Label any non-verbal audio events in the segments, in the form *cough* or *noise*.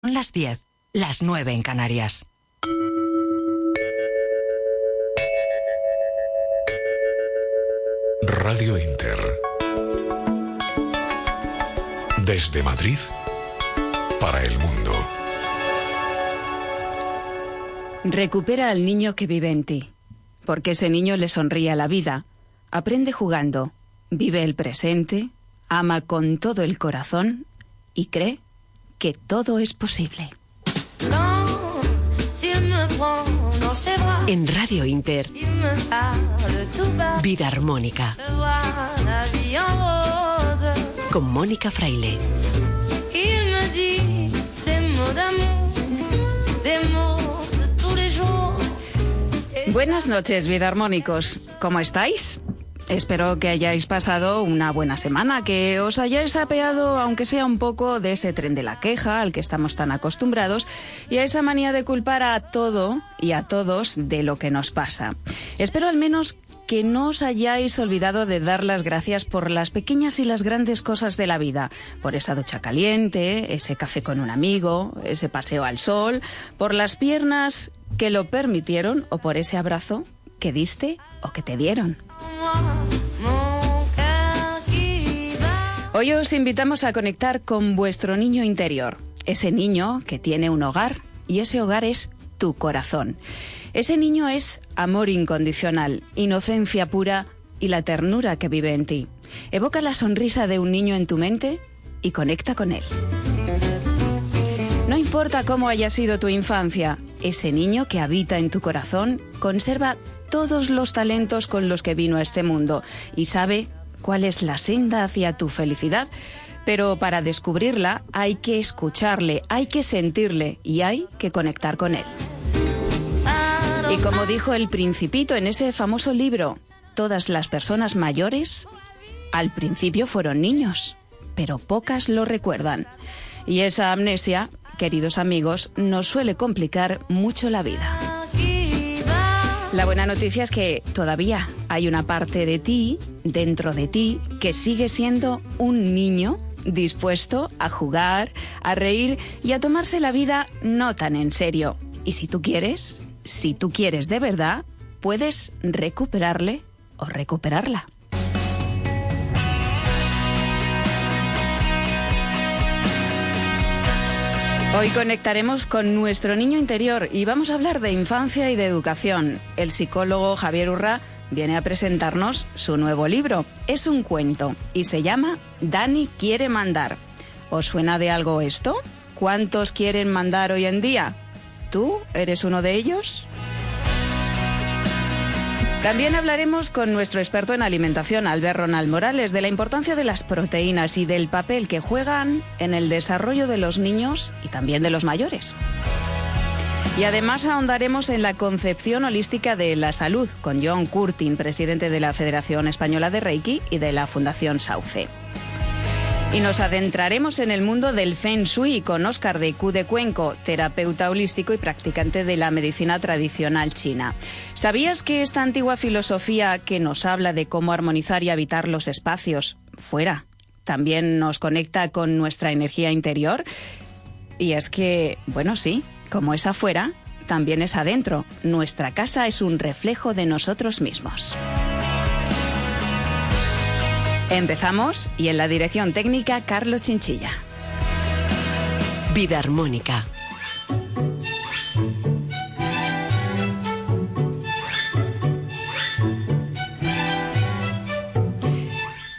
Son las 10, las 9 en Canarias. Radio Inter. Desde Madrid para el mundo. Recupera al niño que vive en ti, porque ese niño le sonríe a la vida, aprende jugando, vive el presente, ama con todo el corazón y cree que todo es posible. En Radio Inter, Vida Armónica. Con Mónica Fraile. Buenas noches, vida armónicos. ¿Cómo estáis? Espero que hayáis pasado una buena semana, que os hayáis apeado, aunque sea un poco, de ese tren de la queja al que estamos tan acostumbrados y a esa manía de culpar a todo y a todos de lo que nos pasa. Espero al menos que no os hayáis olvidado de dar las gracias por las pequeñas y las grandes cosas de la vida, por esa ducha caliente, ese café con un amigo, ese paseo al sol, por las piernas que lo permitieron o por ese abrazo que diste o que te dieron. Hoy os invitamos a conectar con vuestro niño interior, ese niño que tiene un hogar y ese hogar es tu corazón. Ese niño es amor incondicional, inocencia pura y la ternura que vive en ti. Evoca la sonrisa de un niño en tu mente y conecta con él. No importa cómo haya sido tu infancia, ese niño que habita en tu corazón conserva todos los talentos con los que vino a este mundo y sabe cuál es la senda hacia tu felicidad. Pero para descubrirla hay que escucharle, hay que sentirle y hay que conectar con él. Y como dijo el principito en ese famoso libro, todas las personas mayores al principio fueron niños, pero pocas lo recuerdan. Y esa amnesia, queridos amigos, nos suele complicar mucho la vida. La buena noticia es que todavía hay una parte de ti, dentro de ti, que sigue siendo un niño dispuesto a jugar, a reír y a tomarse la vida no tan en serio. Y si tú quieres, si tú quieres de verdad, puedes recuperarle o recuperarla. Hoy conectaremos con nuestro niño interior y vamos a hablar de infancia y de educación. El psicólogo Javier Urra viene a presentarnos su nuevo libro. Es un cuento y se llama Dani quiere mandar. ¿Os suena de algo esto? ¿Cuántos quieren mandar hoy en día? ¿Tú eres uno de ellos? También hablaremos con nuestro experto en alimentación, Albert Ronald Morales, de la importancia de las proteínas y del papel que juegan en el desarrollo de los niños y también de los mayores. Y además ahondaremos en la concepción holística de la salud con John Curtin, presidente de la Federación Española de Reiki y de la Fundación Sauce. Y nos adentraremos en el mundo del Feng Shui con Oscar de Q de Cuenco, terapeuta holístico y practicante de la medicina tradicional china. ¿Sabías que esta antigua filosofía que nos habla de cómo armonizar y habitar los espacios fuera también nos conecta con nuestra energía interior? Y es que, bueno, sí, como es afuera, también es adentro. Nuestra casa es un reflejo de nosotros mismos. Empezamos y en la dirección técnica Carlos Chinchilla. Vida Armónica.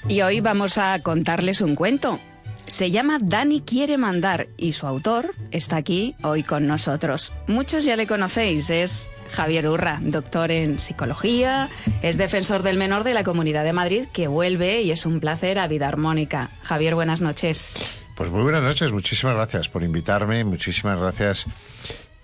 Y hoy vamos a contarles un cuento. Se llama Dani quiere mandar y su autor está aquí hoy con nosotros. Muchos ya le conocéis, es Javier Urra, doctor en psicología, es defensor del menor de la Comunidad de Madrid, que vuelve y es un placer a Vida Armónica. Javier, buenas noches. Pues muy buenas noches, muchísimas gracias por invitarme, muchísimas gracias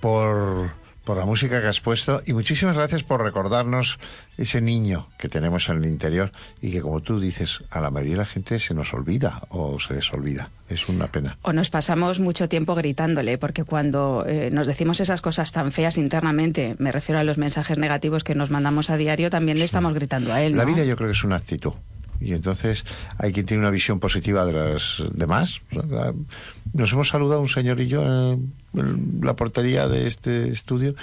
por, por la música que has puesto y muchísimas gracias por recordarnos ese niño que tenemos en el interior y que como tú dices, a la mayoría de la gente se nos olvida o se les olvida. Es una pena. O nos pasamos mucho tiempo gritándole, porque cuando eh, nos decimos esas cosas tan feas internamente, me refiero a los mensajes negativos que nos mandamos a diario, también le estamos gritando a él. La vida yo creo que es una actitud. Y entonces hay quien tiene una visión positiva de las demás. Nos hemos saludado un señor y yo en la portería de este estudio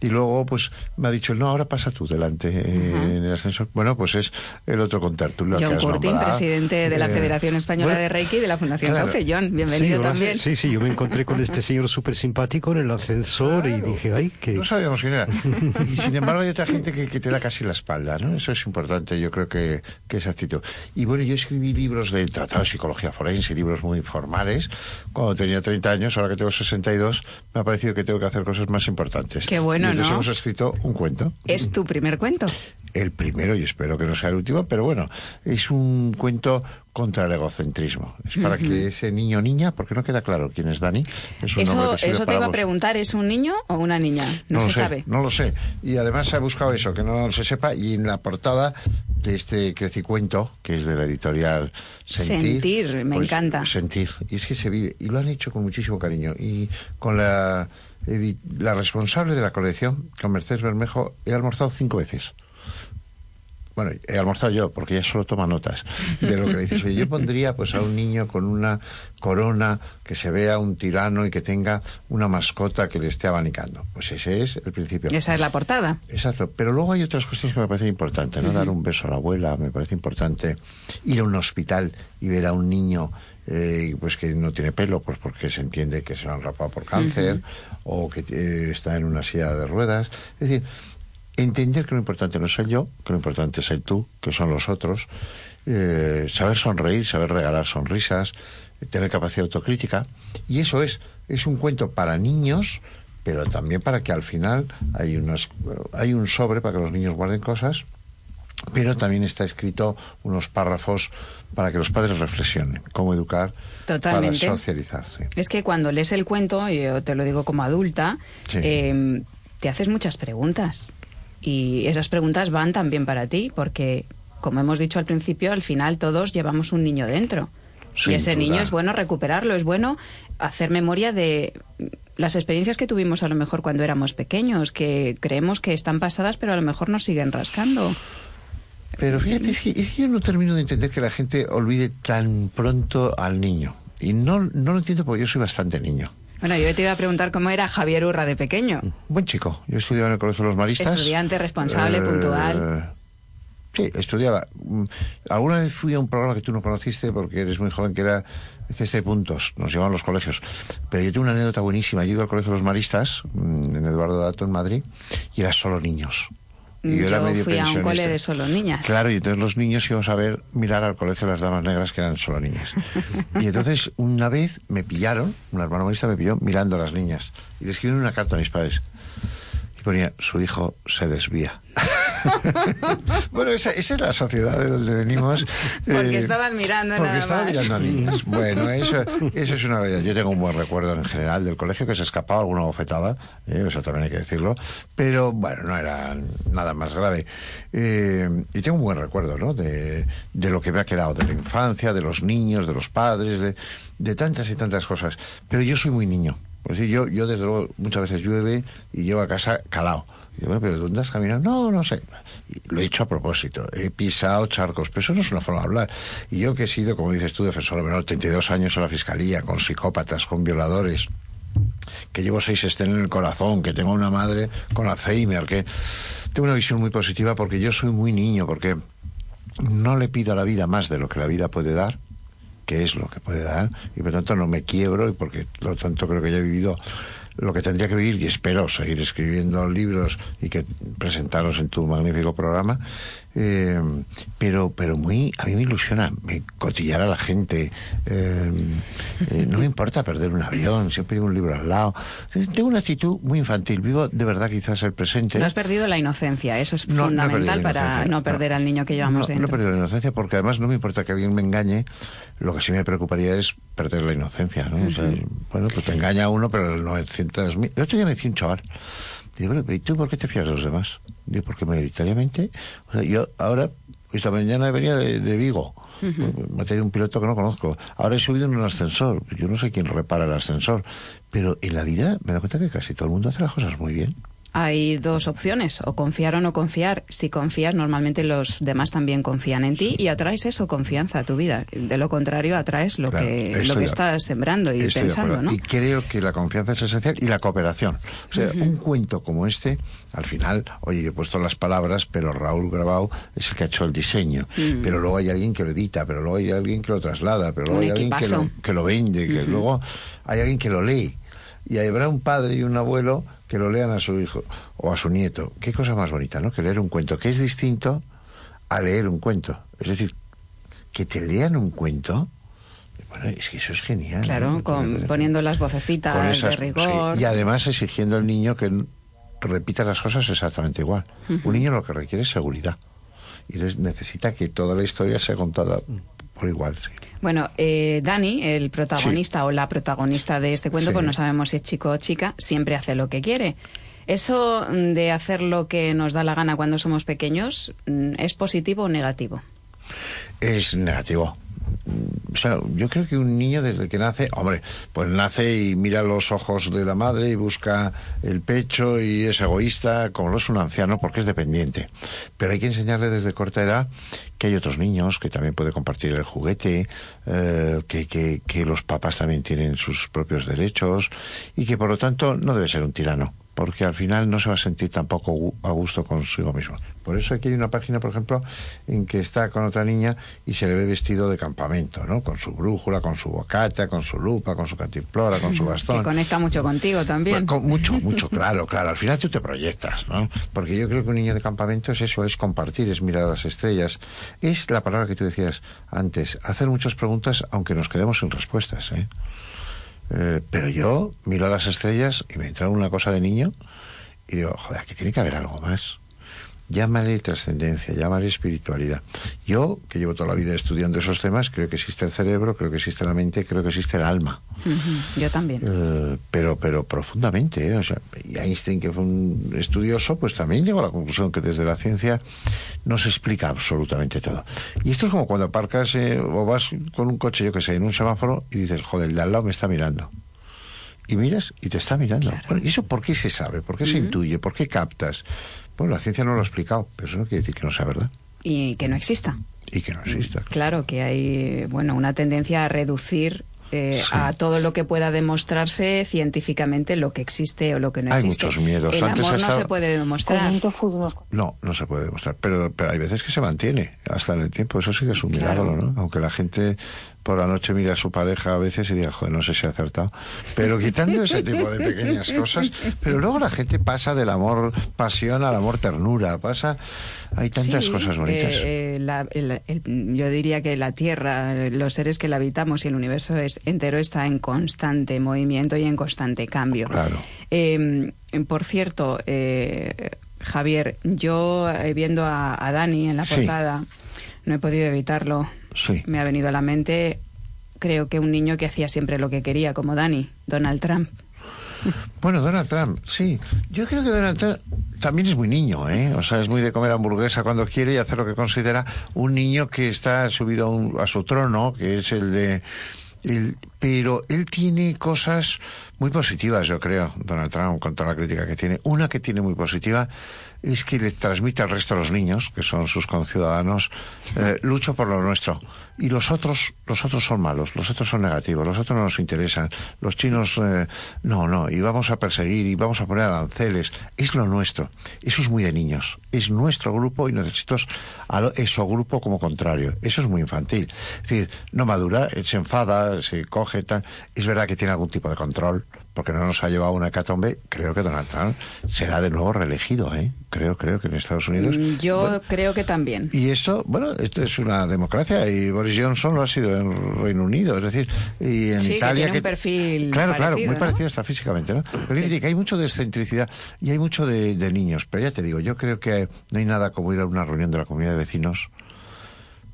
y luego pues me ha dicho no ahora pasa tú delante eh, en el ascensor bueno pues es el otro contertulio John Curtin presidente de la eh, Federación Española de Reiki y de la Fundación claro, John bienvenido también. sí sí yo me encontré con este señor súper simpático en el ascensor y dije ay que no sabíamos quién era *laughs* y sin embargo hay otra gente que, que, te da casi la espalda no eso es importante yo creo que, que esa actitud. Y bueno yo escribí libros de tratado de psicología forense libros muy formales. Cuando tenía 30 años ahora que tengo 62 me ha parecido que tengo que hacer cosas más importantes. Qué bueno entonces hemos escrito un cuento. ¿Es tu primer cuento? El primero, y espero que no sea el último, pero bueno, es un cuento contra el egocentrismo. Es para que ese niño o niña, porque no queda claro quién es Dani. Es un eso eso te iba a preguntar, ¿es un niño o una niña? No, se sabe. No lo sé. Y además se ha buscado eso, que no se sepa, y en la portada de este crecicuento, que es de la editorial Sentir. Sentir, me pues, encanta. Sentir. Y es que se vive. Y lo han hecho con muchísimo cariño. Y con la la responsable de la colección, con Mercedes Bermejo, he almorzado cinco veces. Bueno, he almorzado yo, porque ella solo toma notas de lo que le dices. Oye, yo pondría pues a un niño con una corona, que se vea un tirano y que tenga una mascota que le esté abanicando. Pues ese es el principio. Esa es la portada. Exacto. Pero luego hay otras cuestiones que me parecen importantes, ¿no? Dar un beso a la abuela, me parece importante. Ir a un hospital y ver a un niño eh, pues que no tiene pelo, pues porque se entiende que se han rapado por cáncer o que eh, está en una silla de ruedas. Es decir, entender que lo importante no soy yo, que lo importante es el tú, que son los otros, eh, saber sonreír, saber regalar sonrisas, tener capacidad autocrítica. Y eso es, es un cuento para niños, pero también para que al final hay, unas, hay un sobre para que los niños guarden cosas pero también está escrito unos párrafos para que los padres reflexionen cómo educar para socializar. Es que cuando lees el cuento, y yo te lo digo como adulta, em, te haces muchas preguntas. Y esas preguntas van también para ti, porque, como hemos dicho al principio, al final todos llevamos un niño dentro. y ese niño es bueno recuperarlo, es bueno hacer memoria de las experiencias que tuvimos a lo mejor cuando éramos pequeños, que creemos que están pasadas, pero a lo mejor nos siguen rascando. Pero fíjate, es que, yo no termino de entender que la gente olvide tan pronto al niño. Y no, no lo entiendo porque yo soy bastante niño. Bueno, yo te iba a preguntar cómo era Javier Urra de pequeño. Buen chico. Yo estudiaba en el Colegio de los Maristas. Estudiante, responsable, eh, puntual. Sí, estudiaba. Mm, alguna vez fui a un programa que tú no conociste porque eres muy joven, que era CC Puntos, nos llevaban los colegios. Pero yo tengo una anécdota buenísima. Yo iba al Colegio de los Maristas, mm, en Eduardo Dato, en Madrid, y era solo niños. Y yo, era medio fui a un cole de solo niñas. Claro, y entonces los niños íbamos a ver, mirar al colegio de las damas negras que eran solo niñas. *laughs* y entonces una vez me pillaron, un hermano marista me pilló mirando a las niñas. Y le escribieron una carta a mis padres. Y ponía, su hijo se desvía. *laughs* bueno, esa, es la sociedad de donde venimos. *laughs* Porque eh, estaban mirando Porque estaban mirando a niños. *laughs* Bueno, eso, eso es una realidad. Yo tengo un buen recuerdo en general del colegio, que se escapaba alguna bofetada, eh, eso también hay que decirlo, pero bueno, no era nada más grave. Eh, y tengo un buen recuerdo, ¿no? De, de, lo que me ha quedado, de la infancia, de los niños, de los padres, de, de tantas y tantas cosas. Pero yo soy muy niño. Pues sí, yo, yo desde luego muchas veces llueve y llevo a casa calado y bueno, pero ¿dónde has caminado? No, no sé. lo he hecho a propósito. He pisado charcos, pero eso no es una forma de hablar. Y yo que he sido, como dices tú, defensor menor, 32 años en la fiscalía, con psicópatas, con violadores, que llevo seis estén en el corazón, que tengo una madre con Alzheimer, que tengo una visión muy positiva porque yo soy muy niño, porque no le pido a la vida más de lo que la vida puede dar, que es lo que puede dar, y por tanto no me quiebro, y porque por lo tanto creo que ya he vivido lo que tendría que vivir y espero seguir escribiendo libros y que presentarlos en tu magnífico programa eh, pero pero muy a mí me ilusiona me cotillar a la gente. Eh, eh, no me importa perder un avión siempre llevo un libro al lado. Tengo una actitud muy infantil vivo de verdad quizás el presente. No has perdido la inocencia eso es fundamental para no perder al niño que llevamos dentro no he perdido la inocencia porque además no me importa que alguien me engañe lo que sí me preocuparía es perder la inocencia ¿no? bueno pues te engaña uno pero el 900 el otro día me decía un chaval Dice, bueno, ¿y tú por qué te fías de los demás? Digo, porque mayoritariamente, o sea, yo ahora, esta mañana venía de, Vigo, me ha traído un piloto que no conozco, ahora he subido en un ascensor, yo no sé quién repara el ascensor, pero en la vida me doy cuenta que casi todo el mundo hace las cosas muy bien. Hay dos opciones, o confiar o no confiar. Si confías, normalmente los demás también confían en ti y atraes eso, confianza a tu vida. De lo contrario, atraes lo Claro, que, lo que estás sembrando y Estoy pensando. ¿no? Y creo que la confianza es esencial y la cooperación. O sea, un cuento como este, al final, oye, yo he puesto las palabras, pero Raúl Grabau es el que ha hecho el diseño. Pero luego hay alguien que lo edita, pero luego hay alguien que lo traslada, pero luego Un hay alguien que lo, que lo vende, que luego hay alguien que lo lee. Y habrá un padre y un abuelo que lo lean a su hijo o a su nieto. Qué cosa más bonita, ¿no? Que leer un cuento, que es distinto a leer un cuento. Es decir, que te lean un cuento. Bueno, es que eso es genial. Claro, ¿no? con, poniendo las vocecitas esas- de rigor. sí, y además exigiendo al niño que repita las cosas exactamente igual. Un niño lo que requiere es seguridad. Y necesita que toda la historia sea contada por igual. sí. Bueno, eh, Dani, el protagonista o la protagonista de este cuento, Sí. pues no sabemos si es chico o chica, siempre hace lo que quiere. Eso de hacer lo que nos da la gana cuando somos pequeños, mm, ¿es positivo o negativo? Es negativo. Mm, O sea, yo creo que un niño desde que nace, hombre, pues nace y mira los ojos de la madre y busca el pecho y es egoísta, como lo es un anciano, porque es dependiente. Pero hay que enseñarle desde corta edad que hay otros niños, que también puede compartir el juguete, eh, que, que, que los papás también tienen sus propios derechos y que por lo tanto no debe ser un tirano porque al final no se va a sentir tampoco a gusto consigo mismo. Por eso aquí hay una página, por ejemplo, en que está con otra niña y se le ve vestido de campamento, ¿no? Con su brújula, con su bocata, con su lupa, con su cantimplora, con su *laughs* bastón. Que conecta mucho contigo también. Bueno, con mucho, *laughs* mucho, claro, claro. Al final tú te proyectas, ¿no? Porque yo creo que un niño de campamento es eso, es compartir, es mirar las estrellas. Es la palabra que tú decías antes, hacer muchas preguntas aunque nos quedemos sin respuestas, ¿eh? Eh, pero yo miro a las estrellas y me entra una cosa de niño y digo, joder, aquí tiene que haber algo más. Llámale trascendencia, llámale espiritualidad. Yo, que llevo toda la vida estudiando esos temas, creo que existe el cerebro, creo que existe la mente, creo que existe el alma. Yo también. Eh, pero pero profundamente ¿eh? o sea y Einstein que fue un estudioso pues también llegó a la conclusión que desde la ciencia no se explica absolutamente todo y esto es como cuando aparcas eh, o vas con un coche yo que sé en un semáforo y dices joder el de al lado me está mirando y miras y te está mirando Bueno, ¿y eso por qué se sabe? ¿por qué se intuye? ¿por qué captas? Bueno la ciencia no lo ha explicado pero eso no quiere decir que no sea verdad Y que no exista. y que no exista Claro que hay, bueno, una tendencia a reducir eh, Sí. a todo lo que pueda demostrarse científicamente lo que existe o lo que no Hay existe. muchos miedos. El Antes amor no se puede demostrar. No, no se puede demostrar, pero, pero hay veces que se mantiene hasta en el tiempo, eso sí que es un Claro. milagro, ¿no? Aunque la gente por la noche mira a su pareja a veces y diga, joder, no sé si ha acertado, pero quitando ese tipo de pequeñas cosas, pero luego la gente pasa del amor pasión al amor ternura, pasa, hay tantas Sí, cosas bonitas. eh, eh, la- el- el- yo diría que la Tierra, los seres que la habitamos y el universo es, entero está en constante movimiento y en constante cambio. Claro. Eh, por cierto, eh, Javier, yo eh, viendo a, a Dani en la Sí. portada, no he podido evitarlo. Sí. Me ha venido a la mente, creo que un niño que hacía siempre lo que quería, como Dani, Donald Trump. *laughs* Bueno, Donald Trump, sí. Yo creo que Donald Trump también es muy niño, ¿eh? O sea, es muy de comer hamburguesa cuando quiere y hacer lo que considera un niño que está subido a, un- a su trono, que es el de... el- pero él tiene cosas muy positivas, yo creo, Donald Trump, con toda la crítica que tiene. Una que tiene muy positiva es que le transmite al resto de los niños, que son sus conciudadanos, eh, lucho por lo nuestro. Y los otros, los otros son malos, los otros son negativos, los otros no nos interesan. Los chinos, eh, no, no, y vamos a perseguir y vamos a poner aranceles. Es lo nuestro. Eso es muy de niños. Es nuestro grupo y necesitas a eso grupo como contrario. Eso es muy infantil. Es decir, no madura, eh, se enfada, se coge, tal. Es verdad que tiene algún tipo de control, porque no nos ha llevado a una hecatombe. Creo que Donald Trump será de nuevo reelegido, ¿eh? Creo, creo que en Estados Unidos. Mm, Yo Bueno, creo que también. y esto, bueno, esto es una democracia y Boris Johnson lo ha sido en Reino Unido, es decir, y en Sí, que Italia. tiene un perfil Claro, claro, parecido, muy ¿no? parecido hasta físicamente, ¿no? Pero decir que hay mucho de excentricidad y hay mucho de, de niños. Pero ya te digo, yo creo que no hay nada como ir a una reunión de la comunidad de vecinos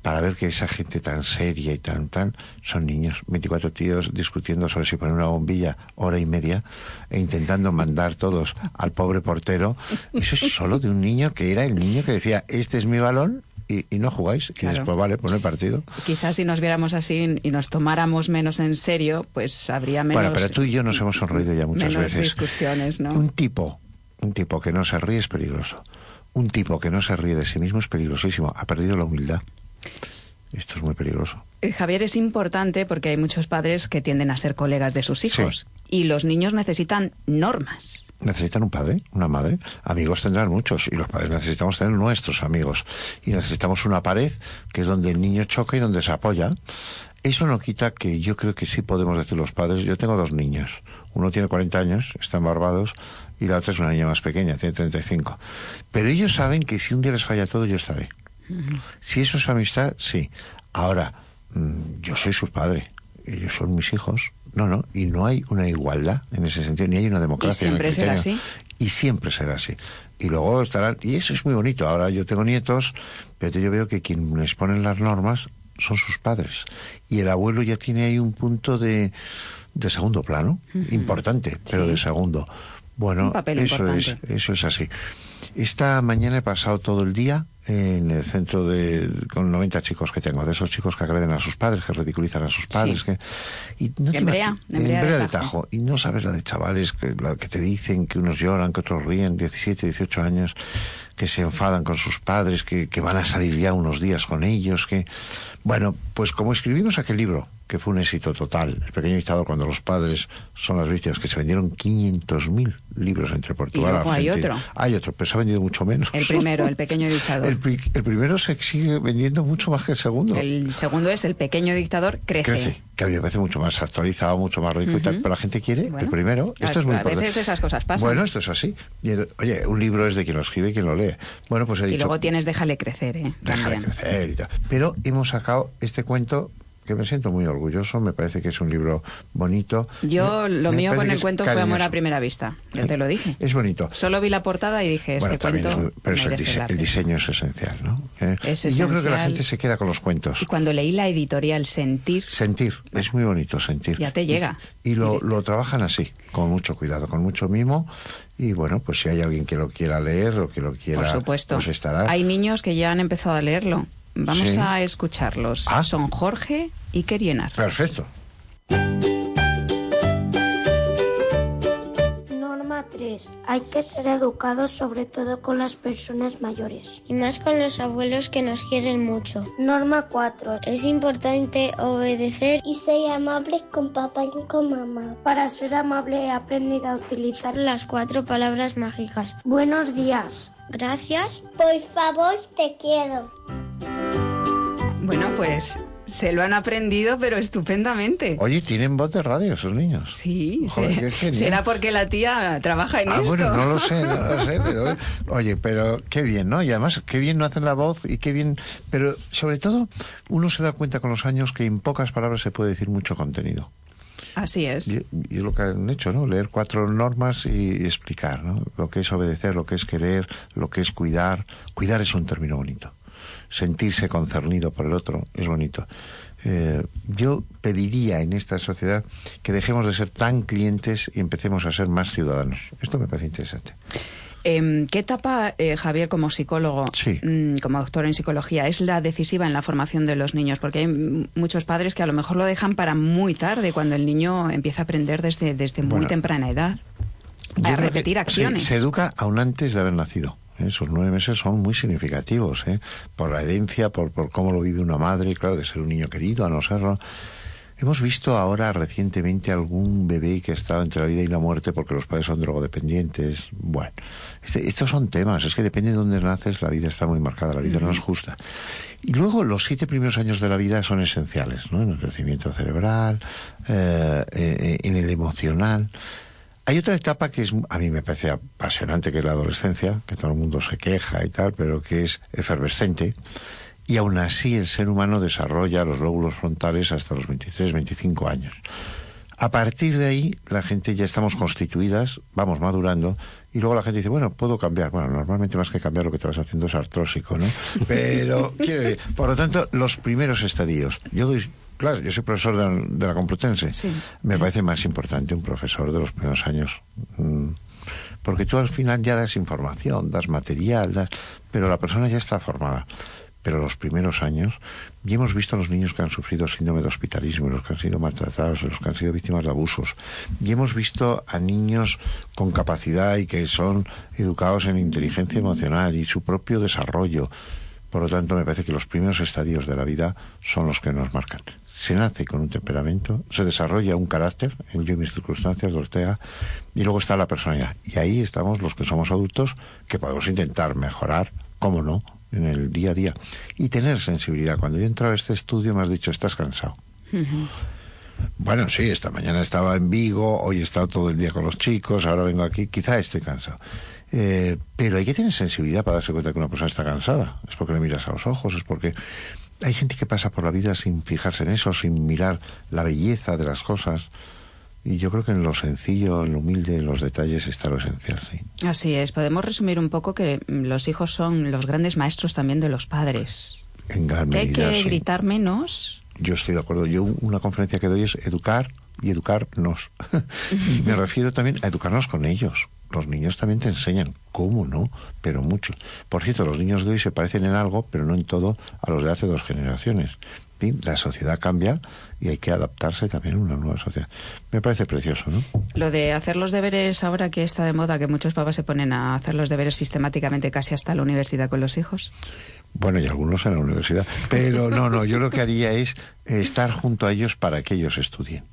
para ver que esa gente tan seria y tan tan son niños, 24 tíos discutiendo sobre si poner una bombilla hora y media e intentando mandar todos al pobre portero. Eso es solo de un niño que era el niño que decía, este es mi balón y, y no jugáis. Y Claro. después, vale, pon el partido. Quizás si nos viéramos así y nos tomáramos menos en serio, pues habría menos. bueno, pero tú y yo nos hemos sonreído ya muchas menos veces. discusiones, ¿no? Un tipo Un tipo que no se ríe es peligroso. Un tipo que no se ríe de sí mismo es peligrosísimo. Ha perdido la humildad. Esto es muy peligroso. Eh, Javier, es importante porque hay muchos padres que tienden a ser colegas de sus hijos. Y los niños necesitan normas. Necesitan un padre, una madre. Amigos tendrán muchos y los padres necesitamos tener nuestros amigos. Y necesitamos una pared que es donde el niño choca y donde se apoya. Eso no quita que yo creo que sí podemos decir los padres. Yo tengo dos niños. Uno tiene 40 años, está en Barbados, y la otra es una niña más pequeña, tiene 35. Pero ellos saben que si un día les falla todo, yo estaré. Si eso es amistad, sí. Ahora, mm, yo soy su padre. Ellos son mis hijos. No, no. Y no hay una igualdad en ese sentido, ni hay una democracia. ¿Y en el siempre será criterio. así? Y siempre será así. Y luego estarán. Y eso es muy bonito. Ahora yo tengo nietos, pero yo veo que quien les ponen las normas son sus padres. Y el abuelo ya tiene ahí un punto de, de segundo plano, importante, pero Sí. de segundo. Bueno, Un papel eso es, eso es así. Esta mañana he pasado todo el día en el centro de con 90 chicos que tengo, de esos chicos que agreden a sus padres, que ridiculizan a sus padres, Sí. que y no En Brea, en Brea de de Tajo. Tajo. Y no sabes la de chavales que, la que te dicen que unos lloran, que otros ríen, 17, 18 años, que se enfadan con sus padres, que, que van a salir ya unos días con ellos, que... Bueno, pues como escribimos aquel libro, que fue un éxito total, El pequeño dictador, cuando los padres son las víctimas, que se vendieron 500.000 libros entre Portugal y luego hay Argentina. otro. Hay otro, pero se ha vendido mucho menos. El primero, El pequeño dictador. El, pri- el primero se sigue vendiendo mucho más que el segundo. El segundo es El pequeño dictador crece. Crece, que a mí me parece mucho más actualizado, mucho más rico y tal, pero la gente quiere el Bueno, primero. a- Esto es muy a importante. veces esas cosas pasan. Bueno, esto es así. Y el- oye, un libro es de quien lo escribe y quien lo lee. Bueno, pues he Y dicho, luego tienes Déjale crecer, ¿eh? déjale También. crecer y tal. Pero hemos sacado este cuento que me siento muy orgulloso, me parece que es un libro bonito. Yo, lo me mío con el cuento fue amor a primera vista. Ya te lo dije. Es bonito. Solo vi la portada y dije, este Bueno, cuento es pero el, dise- diseño es esencial, ¿no? Eh, Es y yo creo que la esencial. gente se queda con los cuentos. Y cuando leí la editorial Sentir, Sentir, es muy bonito sentir. Ya te llega. Y, y lo, lo trabajan así, con mucho cuidado, con mucho mimo. Y bueno, pues si hay alguien que lo quiera leer o que lo quiera, por supuesto, pues estará. hay niños que ya han empezado a leerlo. Vamos Sí. a escucharlos. Ah. Son Jorge y Kerienar. Perfecto. Norma 3. Hay que ser educados sobre todo con las personas mayores. y más con los abuelos que nos quieren mucho. Norma 4. Es importante obedecer Y ser amable con papá y con mamá. Para ser amable he aprendido a utilizar las cuatro palabras mágicas. buenos días. Gracias, Por favor, te quiero. Bueno, pues se lo han aprendido, pero estupendamente. Oye, tienen voz de radio esos niños. Sí, Joder, se- será porque la tía trabaja en Ah, esto. bueno, no lo sé, no lo sé, *laughs* pero oye, pero qué bien, ¿no? Y además, qué bien no hacen la voz y qué bien, pero sobre todo, uno se da cuenta con los años que en pocas palabras se puede decir mucho contenido. Así es. Y, y es lo que han hecho, ¿no? Leer cuatro normas y, explicar, ¿no? Lo que es obedecer, lo que es querer, lo que es cuidar. Cuidar es un término bonito. Sentirse concernido por el otro es bonito. Eh, yo pediría en esta sociedad que dejemos de ser tan clientes y empecemos a ser más ciudadanos. Esto me parece interesante. Em, ¿Qué etapa, eh, Javier, como psicólogo, Sí. mm, como doctor en psicología, es la decisiva en la formación de los niños? Porque hay muchos padres que a lo mejor lo dejan para muy tarde, cuando el niño empieza a aprender desde, desde muy Bueno, temprana edad. A repetir se- acciones. Se, educa aún antes de haber nacido. Esos nueve meses son muy significativos, ¿eh? por la herencia, por, por cómo lo vive una madre, claro, de ser un niño querido, a no serlo. Hemos visto ahora recientemente algún bebé que estaba entre la vida y la muerte porque los padres son drogodependientes. Bueno, este- estos son temas, es que depende de dónde naces, la vida está muy marcada, la vida no es justa. Y luego los siete primeros años de la vida son esenciales, ¿no? En el crecimiento cerebral, eh, eh, en el emocional. Hay otra etapa que es, a mí me parece apasionante, que es la adolescencia, que todo el mundo se queja y tal, pero que es efervescente. Y aún así el ser humano desarrolla los lóbulos frontales hasta los 23, 25 años. A partir de ahí, la gente ya estamos constituidas, vamos madurando, y luego la gente dice, bueno, puedo cambiar. Bueno, normalmente más que cambiar lo que te vas haciendo es artrósico, ¿no? *laughs* Pero, quiero decir, por lo tanto, los primeros estadios. Yo doy, claro, yo soy profesor de, la- de la Complutense. Sí. Me parece más importante un profesor de los primeros años. Mm, Porque tú al final ya das información, das material, das- pero la persona ya está formada. pero los primeros años, y hemos visto a los niños que han sufrido síndrome de hospitalismo, los que han sido maltratados, los que han sido víctimas de abusos, y hemos visto a niños con capacidad y que son educados en inteligencia emocional y su propio desarrollo. Por lo tanto, me parece que los primeros estadios de la vida son los que nos marcan. Se nace con un temperamento, se desarrolla un carácter, en yo y mis circunstancias de Ortega, y luego está la personalidad. Y ahí estamos los que somos adultos, que podemos intentar mejorar, cómo no, en el día a día. Y tener sensibilidad. Cuando yo he entrado a este estudio me has dicho, estás cansado. Bueno, sí, esta mañana estaba en Vigo, hoy he estado todo el día con los chicos, ahora vengo aquí, quizá estoy cansado. Eh, pero hay que tener sensibilidad para darse cuenta que una persona está cansada. Es porque le miras a los ojos, es porque hay gente que pasa por la vida sin fijarse en eso, sin mirar la belleza de las cosas. Y yo creo que en lo sencillo, en lo humilde, en los detalles está lo esencial, sí. Así es. Podemos resumir un poco que los hijos son los grandes maestros también de los padres. En gran Que hay que sí. gritar menos. Yo estoy de acuerdo. Yo una conferencia que doy es educar y educarnos. y *laughs* me refiero también a educarnos con ellos. Los niños también te enseñan, ¿cómo no? Pero mucho. Por cierto, los niños de hoy se parecen en algo, pero no en todo, a los de hace dos generaciones. Sí, La sociedad cambia y hay que adaptarse también a una nueva sociedad. Me parece precioso, ¿no? Lo de hacer los deberes ahora que está de moda, que muchos papás se ponen a hacer los deberes sistemáticamente casi hasta la universidad con los hijos. Bueno, y algunos en la universidad. Pero no, no, yo lo que haría es estar junto a ellos para que ellos estudien.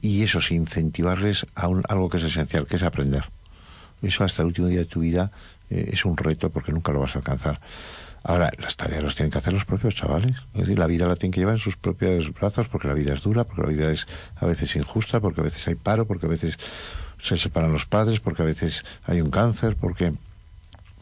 Y eso sí, incentivarles a un- algo que es esencial, que es aprender. Eso hasta el último día de tu vida eh, es un reto porque nunca lo vas a alcanzar. Ahora, las tareas las tienen que hacer los propios chavales. Es decir, la vida la tienen que llevar en sus propios brazos porque la vida es dura, porque la vida es a veces injusta, porque a veces hay paro, porque a veces se separan los padres, porque a veces hay un cáncer, porque...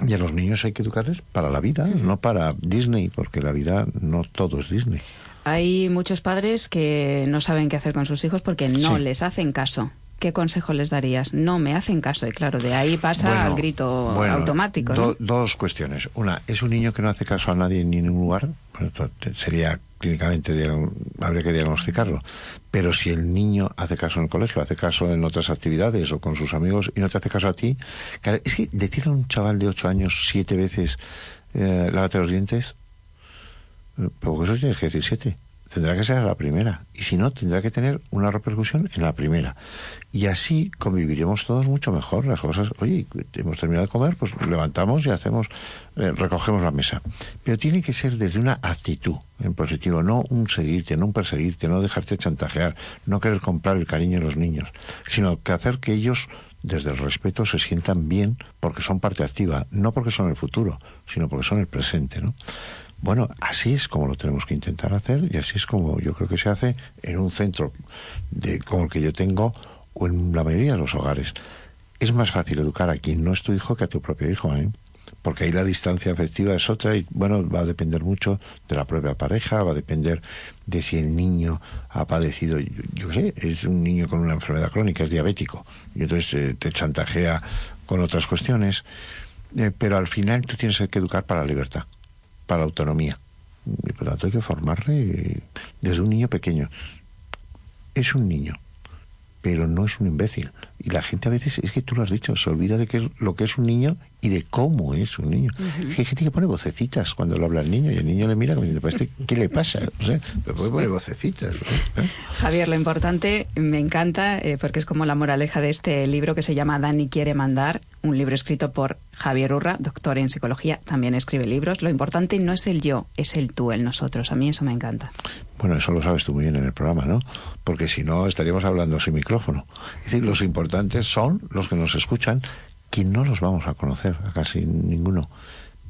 Y a los niños hay que educarles para la vida, no para Disney, porque la vida no todo es Disney. Hay muchos padres que no saben qué hacer con sus hijos porque no Sí. les hacen caso. ¿Qué consejo les darías? No me hacen caso. Y claro, de ahí pasa Bueno, al grito bueno, automático. ¿no? do- dos cuestiones. Una, es un niño que no hace caso a nadie en ningún lugar. Bueno, sería clínicamente, habría que diagnosticarlo. Pero si el niño hace caso en el colegio, hace caso en otras actividades o con sus amigos y no te hace caso a ti, claro, es que decirle a un chaval de ocho años siete veces, eh, lávate los dientes, pero eso tienes que decir siete. Tendrá que ser a la primera. Y si no, tendrá que tener una repercusión en la primera. Y así conviviremos todos mucho mejor. Las cosas, oye, hemos terminado de comer, pues levantamos y hacemos, eh, recogemos la mesa. Pero tiene que ser desde una actitud en positivo, no un seguirte, no un perseguirte, no dejarte chantajear, no querer comprar el cariño de los niños, sino que hacer que ellos desde el respeto se sientan bien porque son parte activa, no porque son el futuro, sino porque son el presente, ¿no? Bueno, así es como lo tenemos que intentar hacer y así es como yo creo que se hace en un centro de, como el que yo tengo o en la mayoría de los hogares. Es más fácil educar a quien no es tu hijo que a tu propio hijo, ¿eh? Porque ahí la distancia afectiva es otra y, bueno, va a depender mucho de la propia pareja, va a depender de si el niño ha padecido, yo, yo sé, es un niño con una enfermedad crónica, es diabético, y entonces eh, te chantajea con otras cuestiones, eh, pero al final tú tienes que educar para la libertad para la autonomía. Y por lo tanto hay que formarle eh, desde un niño pequeño. Es un niño, pero no es un imbécil. Y la gente a veces, es que tú lo has dicho, se olvida de qué es lo que es un niño y de cómo es un niño. Es que hay gente que pone vocecitas cuando lo habla el niño y el niño le mira como diciendo, "Pues este, ¿qué le pasa? O sea, pero puede poner vocecitas. ¿no? ¿Eh? Javier, lo importante, me encanta, eh, porque es como la moraleja de este libro que se llama Dani quiere mandar, un libro escrito por Javier Urra, doctor en psicología, también escribe libros. Lo importante no es el yo, es el tú, el nosotros. A mí eso me encanta. Bueno, eso lo sabes tú muy bien en el programa, ¿no? Porque si no, estaríamos hablando sin micrófono. Es decir, los importantes son los que nos escuchan, que no los vamos a conocer, a casi ninguno,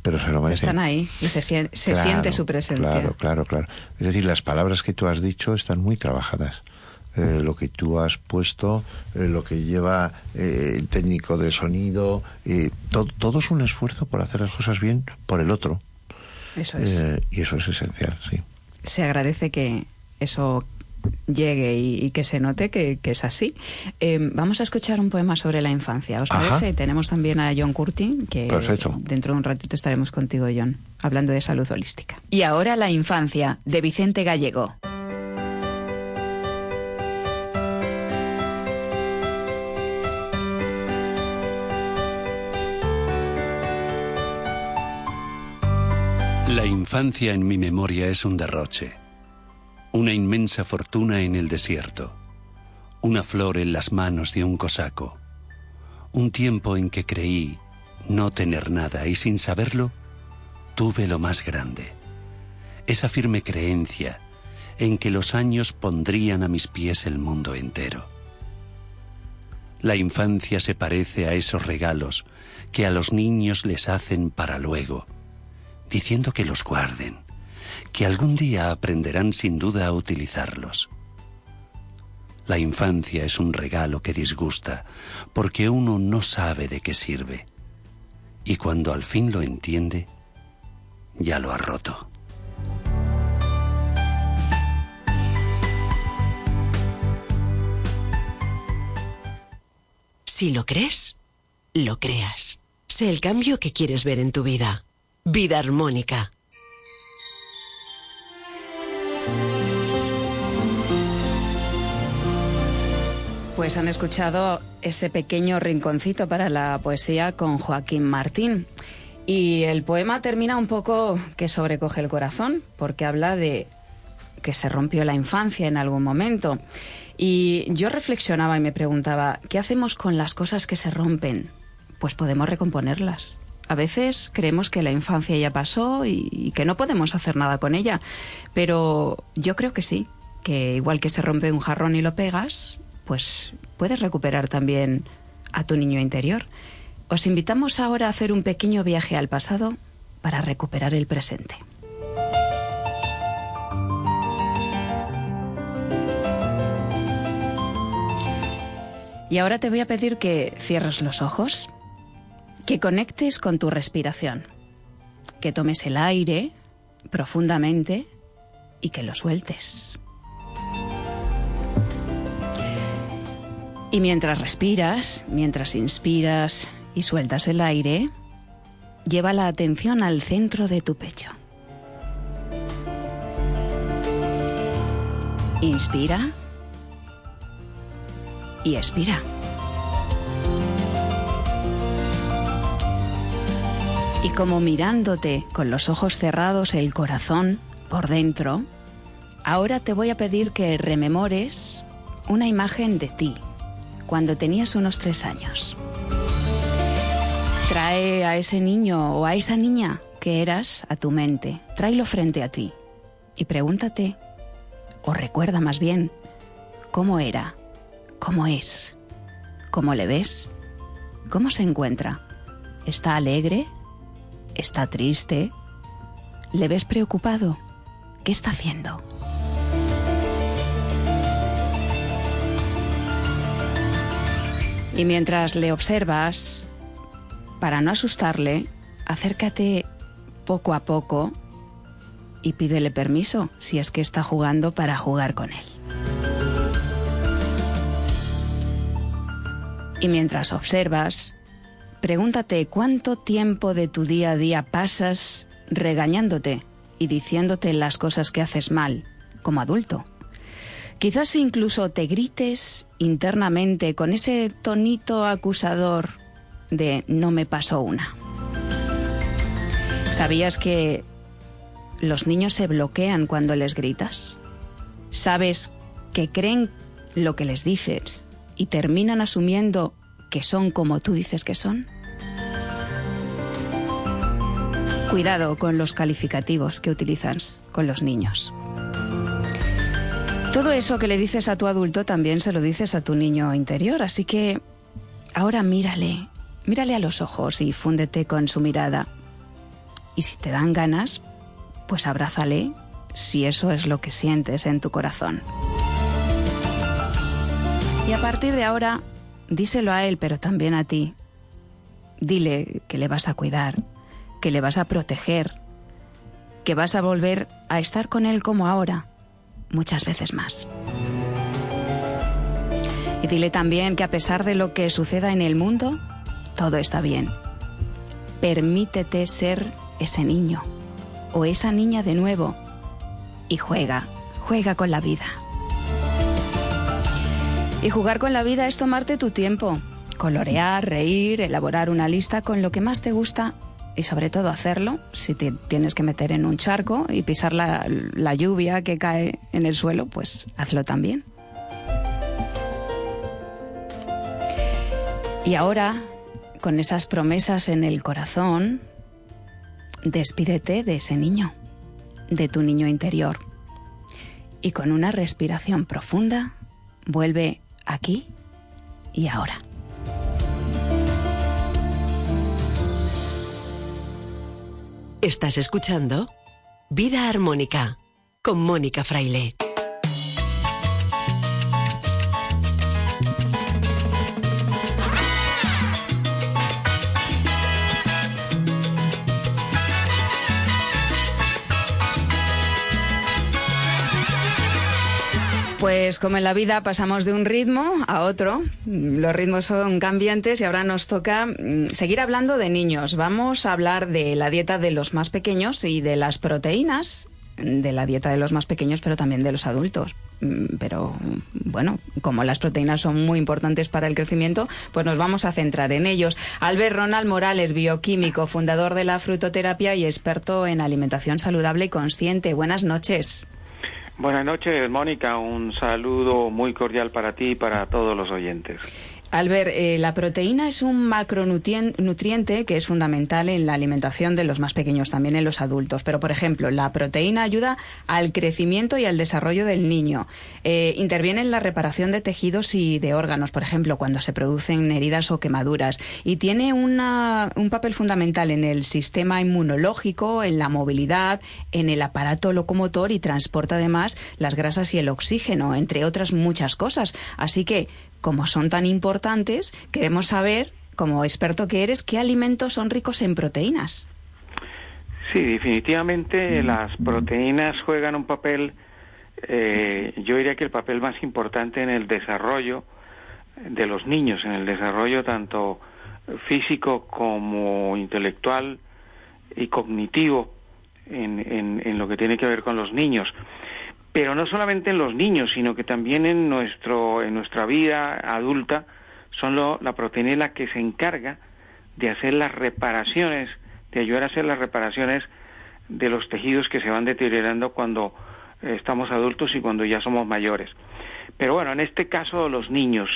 pero se lo merecen. están ahí y se, sien- se Claro, siente su presencia. Claro, claro, claro. Es decir, las palabras que tú has dicho están muy trabajadas. Eh, lo que tú has puesto, eh, lo que lleva eh, el técnico de sonido, eh, to- todo es un esfuerzo por hacer las cosas bien por el otro. Eso es. Eh, y eso es esencial, sí. se agradece que eso llegue y, y que se note que, que es así. Eh, vamos a escuchar un poema sobre la infancia. ¿Os Ajá. parece? Tenemos también a John Curtin, que Perfecto. dentro de un ratito estaremos contigo, John, hablando de salud holística. Y ahora la infancia, de Vicente Gallego. La infancia en mi memoria es un derroche, una inmensa fortuna en el desierto, una flor en las manos de un cosaco, un tiempo en que creí no tener nada y sin saberlo, tuve lo más grande, esa firme creencia en que los años pondrían a mis pies el mundo entero. La infancia se parece a esos regalos que a los niños les hacen para luego, diciendo que los guarden, que algún día aprenderán sin duda a utilizarlos. La infancia es un regalo que disgusta, porque uno no sabe de qué sirve, y cuando al fin lo entiende, ya lo ha roto. Si lo crees, lo creas. Sé el cambio que quieres ver en tu vida. Vida armónica. Pues han escuchado ese pequeño rinconcito para la poesía con Joaquín Martín. Y el poema termina un poco que sobrecoge el corazón, porque habla de que se rompió la infancia en algún momento. Y yo reflexionaba y me preguntaba, ¿qué hacemos con las cosas que se rompen? Pues podemos recomponerlas. A veces creemos que la infancia ya pasó y, que no podemos hacer nada con ella, pero yo creo que sí, que igual que se rompe un jarrón y lo pegas, pues puedes recuperar también a tu niño interior. Os invitamos ahora a hacer un pequeño viaje al pasado para recuperar el presente. Y ahora te voy a pedir que cierres los ojos, que conectes con tu respiración, que tomes el aire profundamente y que lo sueltes. Y mientras respiras, mientras inspiras y sueltas el aire, lleva la atención al centro de tu pecho. Inspira y expira. Y como mirándote con los ojos cerrados el corazón por dentro, ahora te voy a pedir que rememores una imagen de ti cuando tenías unos tres años. Trae a ese niño o a esa niña que eras a tu mente, tráelo frente a ti y pregúntate, o recuerda más bien, cómo era, cómo es, cómo le ves, cómo se encuentra. ¿Está alegre? ¿Está triste? ¿Le ves preocupado? ¿Qué está haciendo? Y mientras le observas, para no asustarle, acércate poco a poco y pídele permiso si es que está jugando para jugar con él. Y mientras observas, pregúntate cuánto tiempo de tu día a día pasas regañándote y diciéndote las cosas que haces mal como adulto. Quizás incluso te grites internamente con ese tonito acusador de no me pasó una. ¿Sabías que los niños se bloquean cuando les gritas? ¿Sabes que creen lo que les dices y terminan asumiendo que son como tú dices que son? Cuidado con los calificativos que utilizas con los niños. Todo eso que le dices a tu adulto también se lo dices a tu niño interior, así que ahora mírale, mírale a los ojos y fúndete con su mirada. Y si te dan ganas, pues abrázale si eso es lo que sientes en tu corazón. Y a partir de ahora, díselo a él, pero también a ti. Dile que le vas a cuidar, que le vas a proteger, que vas a volver a estar con él como ahora muchas veces más. Y dile también que a pesar de lo que suceda en el mundo, todo está bien. Permítete ser ese niño o esa niña de nuevo y juega, juega con la vida. Y jugar con la vida es tomarte tu tiempo, colorear, reír, elaborar una lista con lo que más te gusta y sobre todo hacerlo si te tienes que meter en un charco y pisar la, la lluvia que cae en el suelo, pues hazlo también. Y ahora, con esas promesas en el corazón, despídete de ese niño, de tu niño interior. Y con una respiración profunda, vuelve aquí y ahora. Estás escuchando Vida Armónica con Mónica Fraile. Pues como en la vida pasamos de un ritmo a otro, los ritmos son cambiantes y ahora nos toca mm, seguir hablando de niños. Vamos a hablar de la dieta de los más pequeños y de las proteínas de la dieta de los más pequeños, pero también de los adultos. Mm, Pero bueno, como las proteínas son muy importantes para el crecimiento, pues nos vamos a centrar en ellos. Albert Ronald Morales, bioquímico, fundador de la frutoterapia y experto en alimentación saludable y consciente. Buenas noches. Buenas noches, Mónica. Un saludo muy cordial para ti y para todos los oyentes. Albert, eh, la proteína es un macronutriente que es fundamental en la alimentación de los más pequeños, también en los adultos. Pero, por ejemplo, la proteína ayuda al crecimiento y al desarrollo del niño. Eh, interviene en la reparación de tejidos y de órganos, por ejemplo, cuando se producen heridas o quemaduras. Y tiene una, un papel fundamental en el sistema inmunológico, en la movilidad, en el aparato locomotor y transporta además las grasas y el oxígeno, entre otras muchas cosas. Así que como son tan importantes, queremos saber, como experto que eres, qué alimentos son ricos en proteínas. Sí, definitivamente las proteínas juegan un papel, eh, yo diría que el papel más importante en el desarrollo de los niños, en el desarrollo tanto físico como intelectual y cognitivo en, en, en lo que tiene que ver con los niños pero no solamente en los niños, sino que también en nuestro en nuestra vida adulta son lo, la proteína la que se encarga de hacer las reparaciones, de ayudar a hacer las reparaciones de los tejidos que se van deteriorando cuando eh, estamos adultos y cuando ya somos mayores. Pero bueno, en este caso los niños.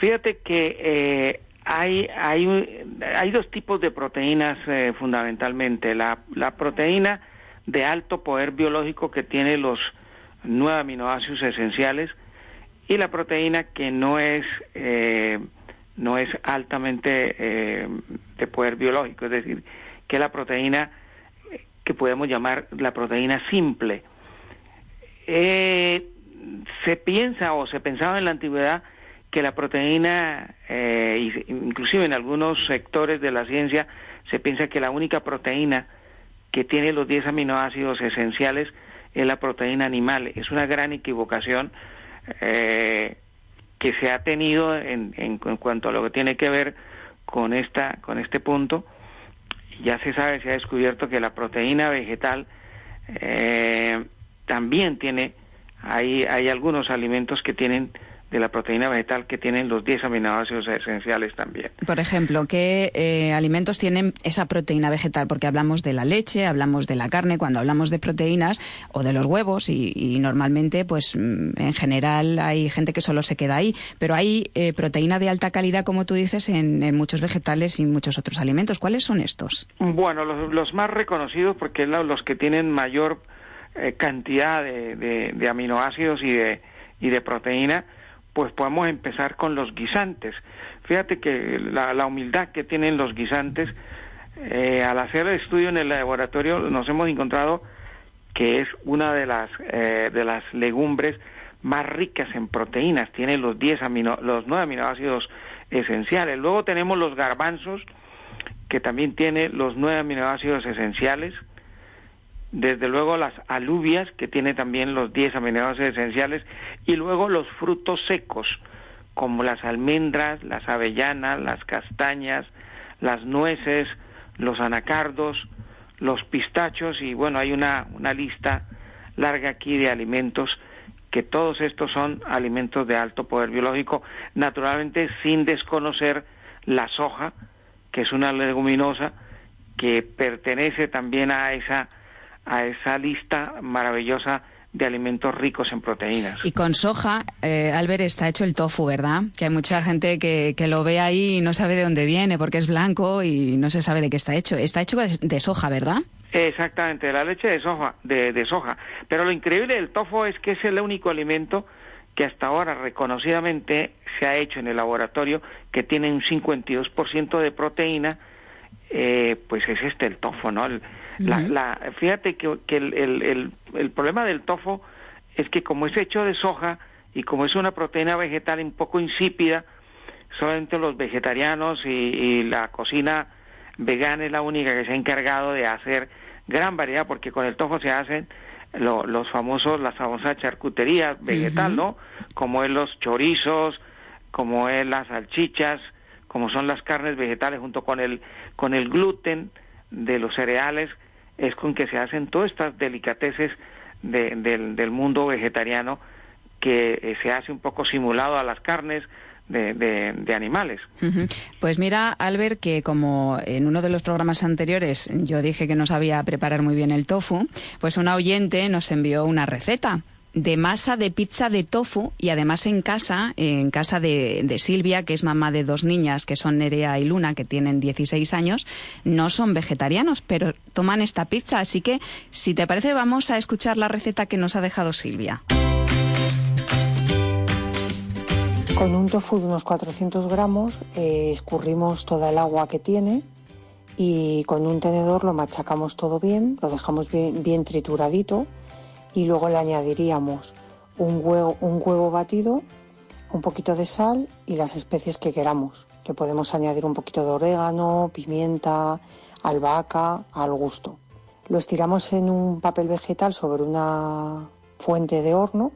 Fíjate que eh, hay, hay, hay dos tipos de proteínas eh, fundamentalmente. La, la proteína de alto poder biológico que tiene los nueve aminoácidos esenciales y la proteína que no es eh, no es altamente eh, de poder biológico, es decir, que la proteína que podemos llamar la proteína simple. Eh, se piensa o se pensaba en la antigüedad que la proteína, inclusive en algunos sectores de la ciencia, se piensa que la única proteína que tiene los 10 aminoácidos esenciales es la proteína animal. Es una gran equivocación eh, que se ha tenido en, en, cuanto a lo que tiene que ver con, esta, con este punto. Ya se sabe, se ha descubierto que la proteína vegetal eh, también tiene, hay, hay algunos alimentos que tienen de la proteína vegetal que tienen los 10 aminoácidos esenciales también. Por ejemplo, ¿qué eh, alimentos tienen esa proteína vegetal? Porque hablamos de la leche, hablamos de la carne, cuando hablamos de proteínas o de los huevos y, normalmente, pues mm, en general hay gente que solo se queda ahí, pero hay eh, proteína de alta calidad, como tú dices, en, muchos vegetales y muchos otros alimentos. ¿Cuáles son estos? Bueno, los, más reconocidos porque los que tienen mayor eh, cantidad de, de aminoácidos y de, y de proteína pues podemos empezar con los guisantes. Fíjate que la, humildad que tienen los guisantes, eh, al hacer el estudio en el laboratorio nos hemos encontrado que es una de las, eh, de las legumbres más ricas en proteínas, tiene los 10 amino, los 9 aminoácidos esenciales. Luego tenemos los garbanzos, que también tiene los 9 aminoácidos esenciales, desde luego las alubias, que tiene también los 10 aminoácidos esenciales, y luego los frutos secos, como las almendras, las avellanas, las castañas, las nueces, los anacardos, los pistachos, y bueno, hay una, una lista larga aquí de alimentos que todos estos son alimentos de alto poder biológico, naturalmente sin desconocer la soja, que es una leguminosa, que pertenece también a esa a esa lista maravillosa de alimentos ricos en proteínas. Y con soja, eh, Albert, está hecho el tofu, ¿verdad? Que hay mucha gente que, que, lo ve ahí y no sabe de dónde viene porque es blanco y no se sabe de qué está hecho. Está hecho de soja, ¿verdad? Exactamente, de la leche de soja, de, de soja. Pero lo increíble del tofu es que es el único alimento que hasta ahora reconocidamente se ha hecho en el laboratorio que tiene un 52% de proteína, eh, pues es este el tofu, ¿no? El, la, la, fíjate que, que el, el, el, problema del tofu es que como es hecho de soja y como es una proteína vegetal un poco insípida, solamente los vegetarianos y, y la cocina vegana es la única que se ha encargado de hacer gran variedad, porque con el tofu se hacen lo, los famosos, las famosas charcuterías vegetal, ¿no? Como es los chorizos, como es las salchichas, como son las carnes vegetales junto con el, con el gluten de los cereales, es con que se hacen todas estas delicateces de, del, mundo vegetariano que eh, se hace un poco simulado a las carnes, de, de, de, animales. Pues mira, Albert, que como en uno de los programas anteriores yo dije que no sabía preparar muy bien el tofu, pues una oyente nos envió una receta de masa de pizza de tofu y además en casa, en casa de, Silvia, que es mamá de dos niñas que son Nerea y Luna, que tienen 16 años, no son vegetarianos, pero toman esta pizza. Así que, si te parece, vamos a escuchar la receta que nos ha dejado Silvia. Con un tofu de unos 400 gramos eh, escurrimos toda el agua que tiene y con un tenedor lo machacamos todo bien, lo dejamos bien trituradito y luego le añadiríamos un huevo, un huevo batido, un poquito de sal y las especies que queramos. Le podemos añadir un poquito de orégano, pimienta, albahaca al gusto. Lo estiramos en un papel vegetal sobre una fuente de horno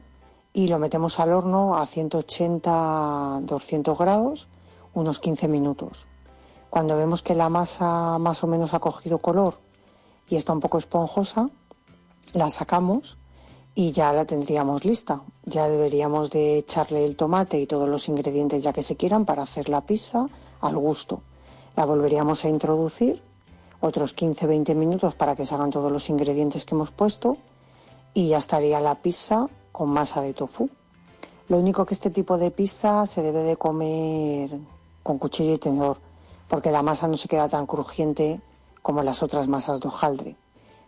y lo metemos al horno a 180-200 grados unos 15 minutos. Cuando vemos que la masa más o menos ha cogido color y está un poco esponjosa, la sacamos y ya la tendríamos lista. Ya deberíamos de echarle el tomate y todos los ingredientes ya que se quieran para hacer la pizza al gusto. La volveríamos a introducir otros 15-20 minutos para que se hagan todos los ingredientes que hemos puesto y ya estaría la pizza con masa de tofu. Lo único que este tipo de pizza se debe de comer con cuchillo y tenedor, porque la masa no se queda tan crujiente como las otras masas de hojaldre,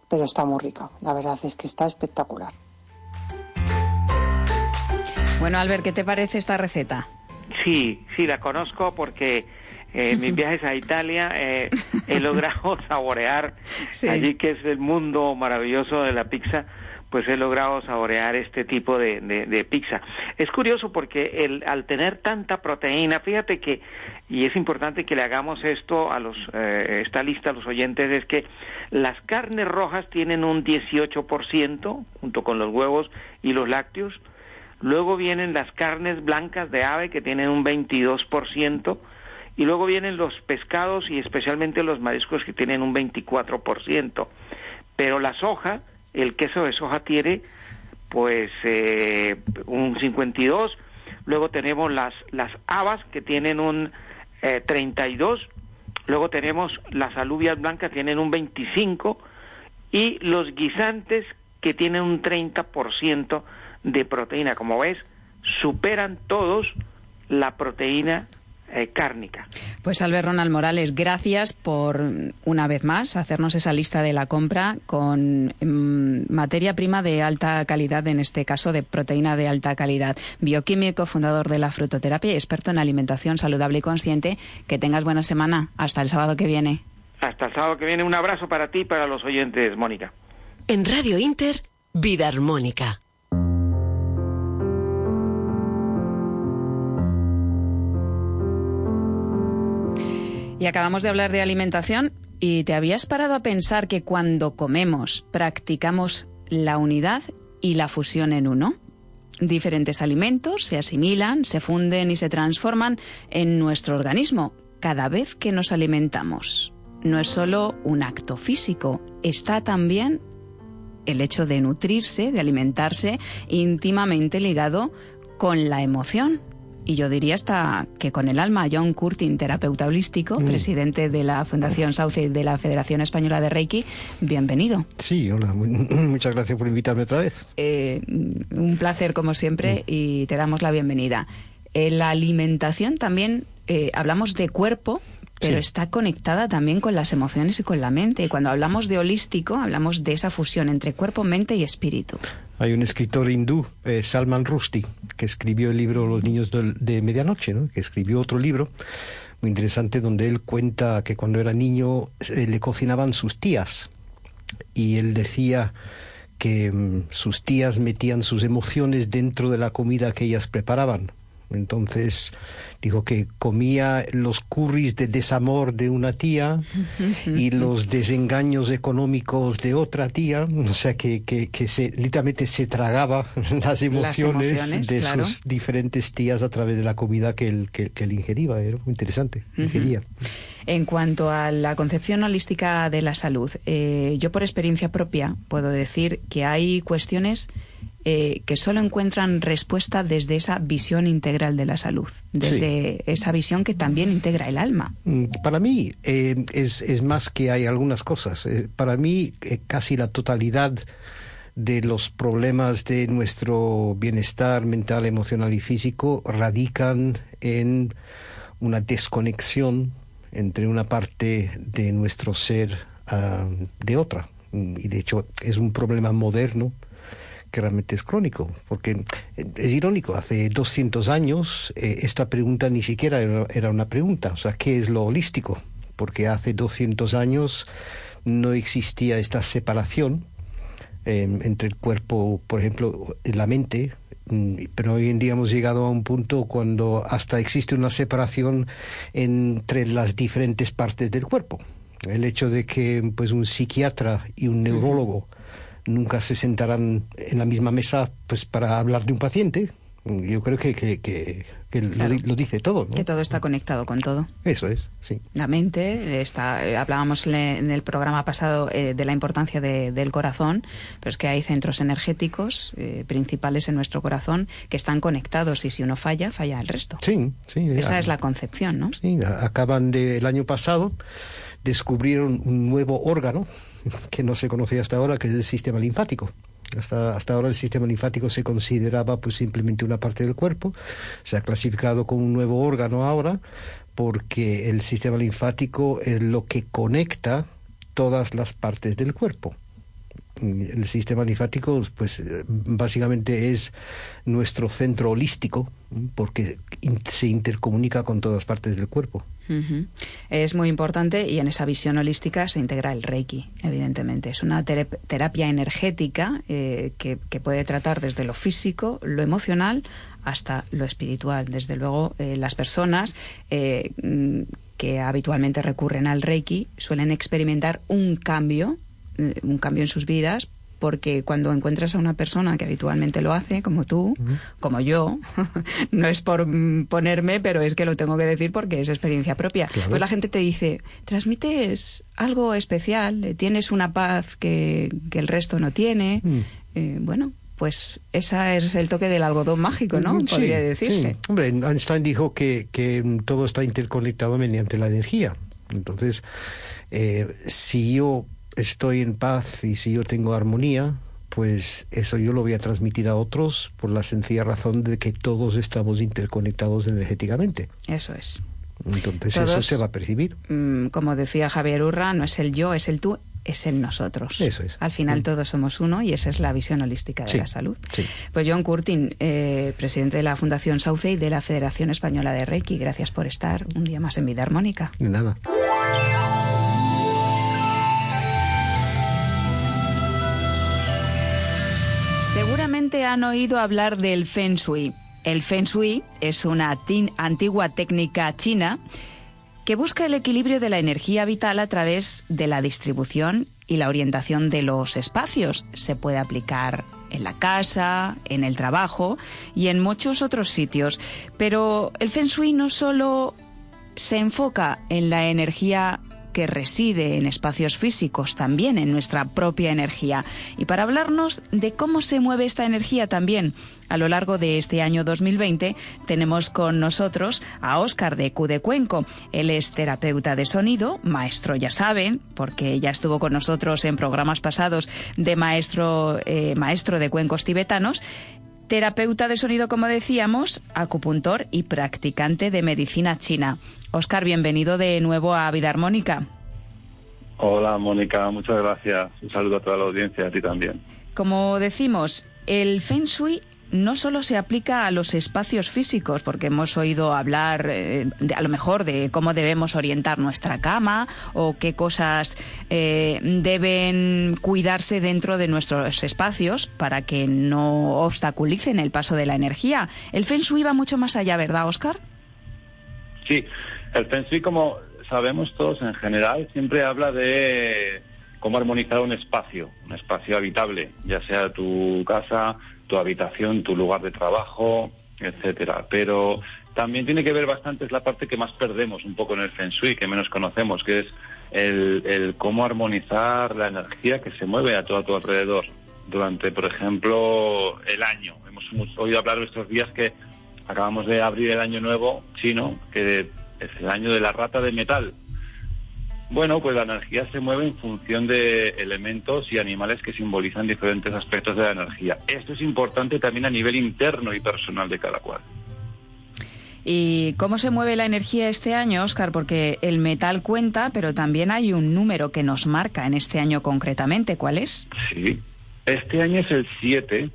pero está muy rica. La verdad es que está espectacular. Bueno, Albert, ¿qué te parece esta receta? Sí, sí, la conozco porque eh, en mis *laughs* viajes a Italia eh, he logrado *laughs* saborear sí. allí que es el mundo maravilloso de la pizza pues he logrado saborear este tipo de, de, de pizza. Es curioso porque el, al tener tanta proteína, fíjate que, y es importante que le hagamos esto a los, eh, esta lista a los oyentes, es que las carnes rojas tienen un 18%, junto con los huevos y los lácteos, luego vienen las carnes blancas de ave que tienen un 22%, y luego vienen los pescados y especialmente los mariscos que tienen un 24%. Pero la soja, el queso de soja tiene pues eh, un 52, luego tenemos las, las habas que tienen un eh, 32, luego tenemos las alubias blancas que tienen un 25 y los guisantes que tienen un 30% de proteína. Como ves, superan todos la proteína eh, cárnica. Pues Albert Ronald Morales, gracias por una vez más hacernos esa lista de la compra con mm, materia prima de alta calidad, en este caso de proteína de alta calidad. Bioquímico, fundador de la frutoterapia y experto en alimentación saludable y consciente. Que tengas buena semana. Hasta el sábado que viene. Hasta el sábado que viene. Un abrazo para ti y para los oyentes, Mónica. En Radio Inter, Vida Armónica. Y acabamos de hablar de alimentación y te habías parado a pensar que cuando comemos practicamos la unidad y la fusión en uno. Diferentes alimentos se asimilan, se funden y se transforman en nuestro organismo cada vez que nos alimentamos. No es solo un acto físico, está también el hecho de nutrirse, de alimentarse, íntimamente ligado con la emoción y yo diría hasta que con el alma. John Curtin, terapeuta holístico, Mm. presidente de la Fundación Sauce y de la Federación Española de Reiki, bienvenido. Sí, hola, mu- *laughs* muchas gracias por invitarme otra vez. Eh, un placer como siempre y te damos la bienvenida. Eh, la alimentación también, eh, hablamos de cuerpo, pero Sí. está conectada también con las emociones y con la mente. Y cuando hablamos de holístico, hablamos de esa fusión entre cuerpo, mente y espíritu. Hay un escritor hindú, eh, Salman Rushdie, que escribió el libro Los niños de, medianoche, ¿no? que escribió otro libro muy interesante donde él cuenta que cuando era niño eh, le cocinaban sus tías y él decía que mm, sus tías metían sus emociones dentro de la comida que ellas preparaban. Entonces dijo que comía los curris de desamor de una tía y *laughs* los desengaños económicos de otra tía, o sea que, que, que se, literalmente se tragaba *laughs* las emociones, emociones, de claro. sus diferentes tías a través de la comida que él, que, que él ingería, era muy interesante, ingería. En cuanto a la concepción holística de la salud, eh, yo por experiencia propia puedo decir que hay cuestiones eh, que solo encuentran respuesta desde esa visión integral de la salud, desde esa visión que también integra el alma. Mm, Para mí eh, es, es más que hay algunas cosas. Eh, para mí eh, casi la totalidad de los problemas de nuestro bienestar mental, emocional y físico radican en una desconexión entre una parte de nuestro ser ah, de otra. Mm, Y de hecho es un problema moderno que realmente es crónico, porque eh, es irónico, hace 200 años eh, esta pregunta ni siquiera era, una pregunta, o sea, ¿qué es lo holístico? Porque hace 200 años no existía esta separación eh, entre el cuerpo, por ejemplo, la mente, mm, pero hoy en día hemos llegado a un punto cuando hasta existe una separación entre las diferentes partes del cuerpo. El hecho de que pues un psiquiatra y un neurólogo nunca se sentarán en la misma mesa pues para hablar de un paciente, yo creo que, que, que- que lo Claro. di- lo, dice todo, ¿no? Que todo está conectado con todo. Eso es, sí. La mente, está, eh, hablábamos en el programa pasado eh, de la importancia de- del corazón, pero es que hay centros energéticos eh, principales en nuestro corazón que están conectados y si uno falla, falla el resto. Sí, sí. Esa es la concepción, ¿no? Sí, acaban de, el año pasado descubrieron un nuevo órgano *laughs* que no se conocía hasta ahora, que es el sistema linfático. Hasta, hasta ahora el sistema linfático se consideraba pues simplemente una parte del cuerpo. Se ha clasificado como un nuevo órgano ahora porque el sistema linfático es lo que conecta todas las partes del cuerpo. El sistema linfático, pues eh, básicamente es nuestro centro holístico, porque se intercomunica con todas partes del cuerpo. Es muy importante y en esa visión holística se integra el Reiki, evidentemente. Es una terapia energética eh, que, que puede tratar desde lo físico, lo emocional, hasta lo espiritual. Desde luego, eh, las personas eh, mm, que habitualmente recurren al Reiki suelen experimentar un cambio, un cambio en sus vidas. Porque cuando encuentras a una persona que habitualmente lo hace, como tú, como yo, *laughs* no es por mm, ponerme, pero es que lo tengo que decir porque es experiencia propia. Claro. Pues la gente te dice, transmites algo especial, eh, tienes una paz que, que el resto no tiene. Mm. Eh, bueno, pues ese es el toque del algodón mágico, ¿no? Sí, Podría decirse. sí. Hombre, Einstein dijo que, que todo está interconectado mediante la energía. Entonces, eh, si yo estoy en paz y si yo tengo armonía, pues eso yo lo voy a transmitir a otros por la sencilla razón de que todos estamos interconectados energéticamente. Eso es. Entonces eso se va a percibir. Mm, como decía Javier Urra, no es el yo, es el tú, es el nosotros. Eso es. Al final Mm. todos somos uno y esa es la visión holística de Sí, la salud. sí. Pues John Curtin, eh, presidente de la Fundación Sauce y de la Federación Española de Reiki, gracias por estar un día más en Vida Armónica. De nada. Seguramente han oído hablar del Feng Shui. El Feng Shui es una antigua técnica china que busca el equilibrio de la energía vital a través de la distribución y la orientación de los espacios. Se puede aplicar en la casa, en el trabajo y en muchos otros sitios. Pero el Feng Shui no solo se enfoca en la energía que reside en espacios físicos, también en nuestra propia energía. Y para hablarnos de cómo se mueve esta energía también a lo largo de este año 2020 tenemos con nosotros a Óscar de Cudecuenco. Él es terapeuta de sonido, maestro, ya saben, porque ya estuvo con nosotros en programas pasados de maestro, eh, maestro de cuencos tibetanos terapeuta de sonido, como decíamos, acupuntor y practicante de medicina china. Óscar, bienvenido de nuevo a Vida Armónica. Hola, Mónica, muchas gracias. Un saludo a toda la audiencia, a ti también. Como decimos, el Feng Shui no solo se aplica a los espacios físicos, porque hemos oído hablar eh, a lo mejor de cómo debemos orientar nuestra cama o qué cosas eh, deben cuidarse dentro de nuestros espacios para que no obstaculicen el paso de la energía. El Feng Shui va mucho más allá, ¿verdad, Oscar? Sí, el Feng Shui, como sabemos todos en general, siempre habla de cómo armonizar un espacio, un espacio habitable, ya sea tu casa, tu habitación, tu lugar de trabajo, etcétera. Pero también tiene que ver bastante, es la parte que más perdemos un poco en el Feng Shui, que menos conocemos, que es el, cómo armonizar la energía que se mueve a todo a tu alrededor durante, por ejemplo, el año. Hemos oído hablar estos días que acabamos de abrir el año nuevo chino, que es el año de la rata de metal. Bueno, pues la energía se mueve en función de elementos y animales que simbolizan diferentes aspectos de la energía. Esto es importante también a nivel interno y personal de cada cual. ¿Y cómo se mueve la energía este año, Oscar? Porque el metal cuenta, pero también hay un número que nos marca en este año concretamente. ¿Cuál es? Sí, este año es el 7.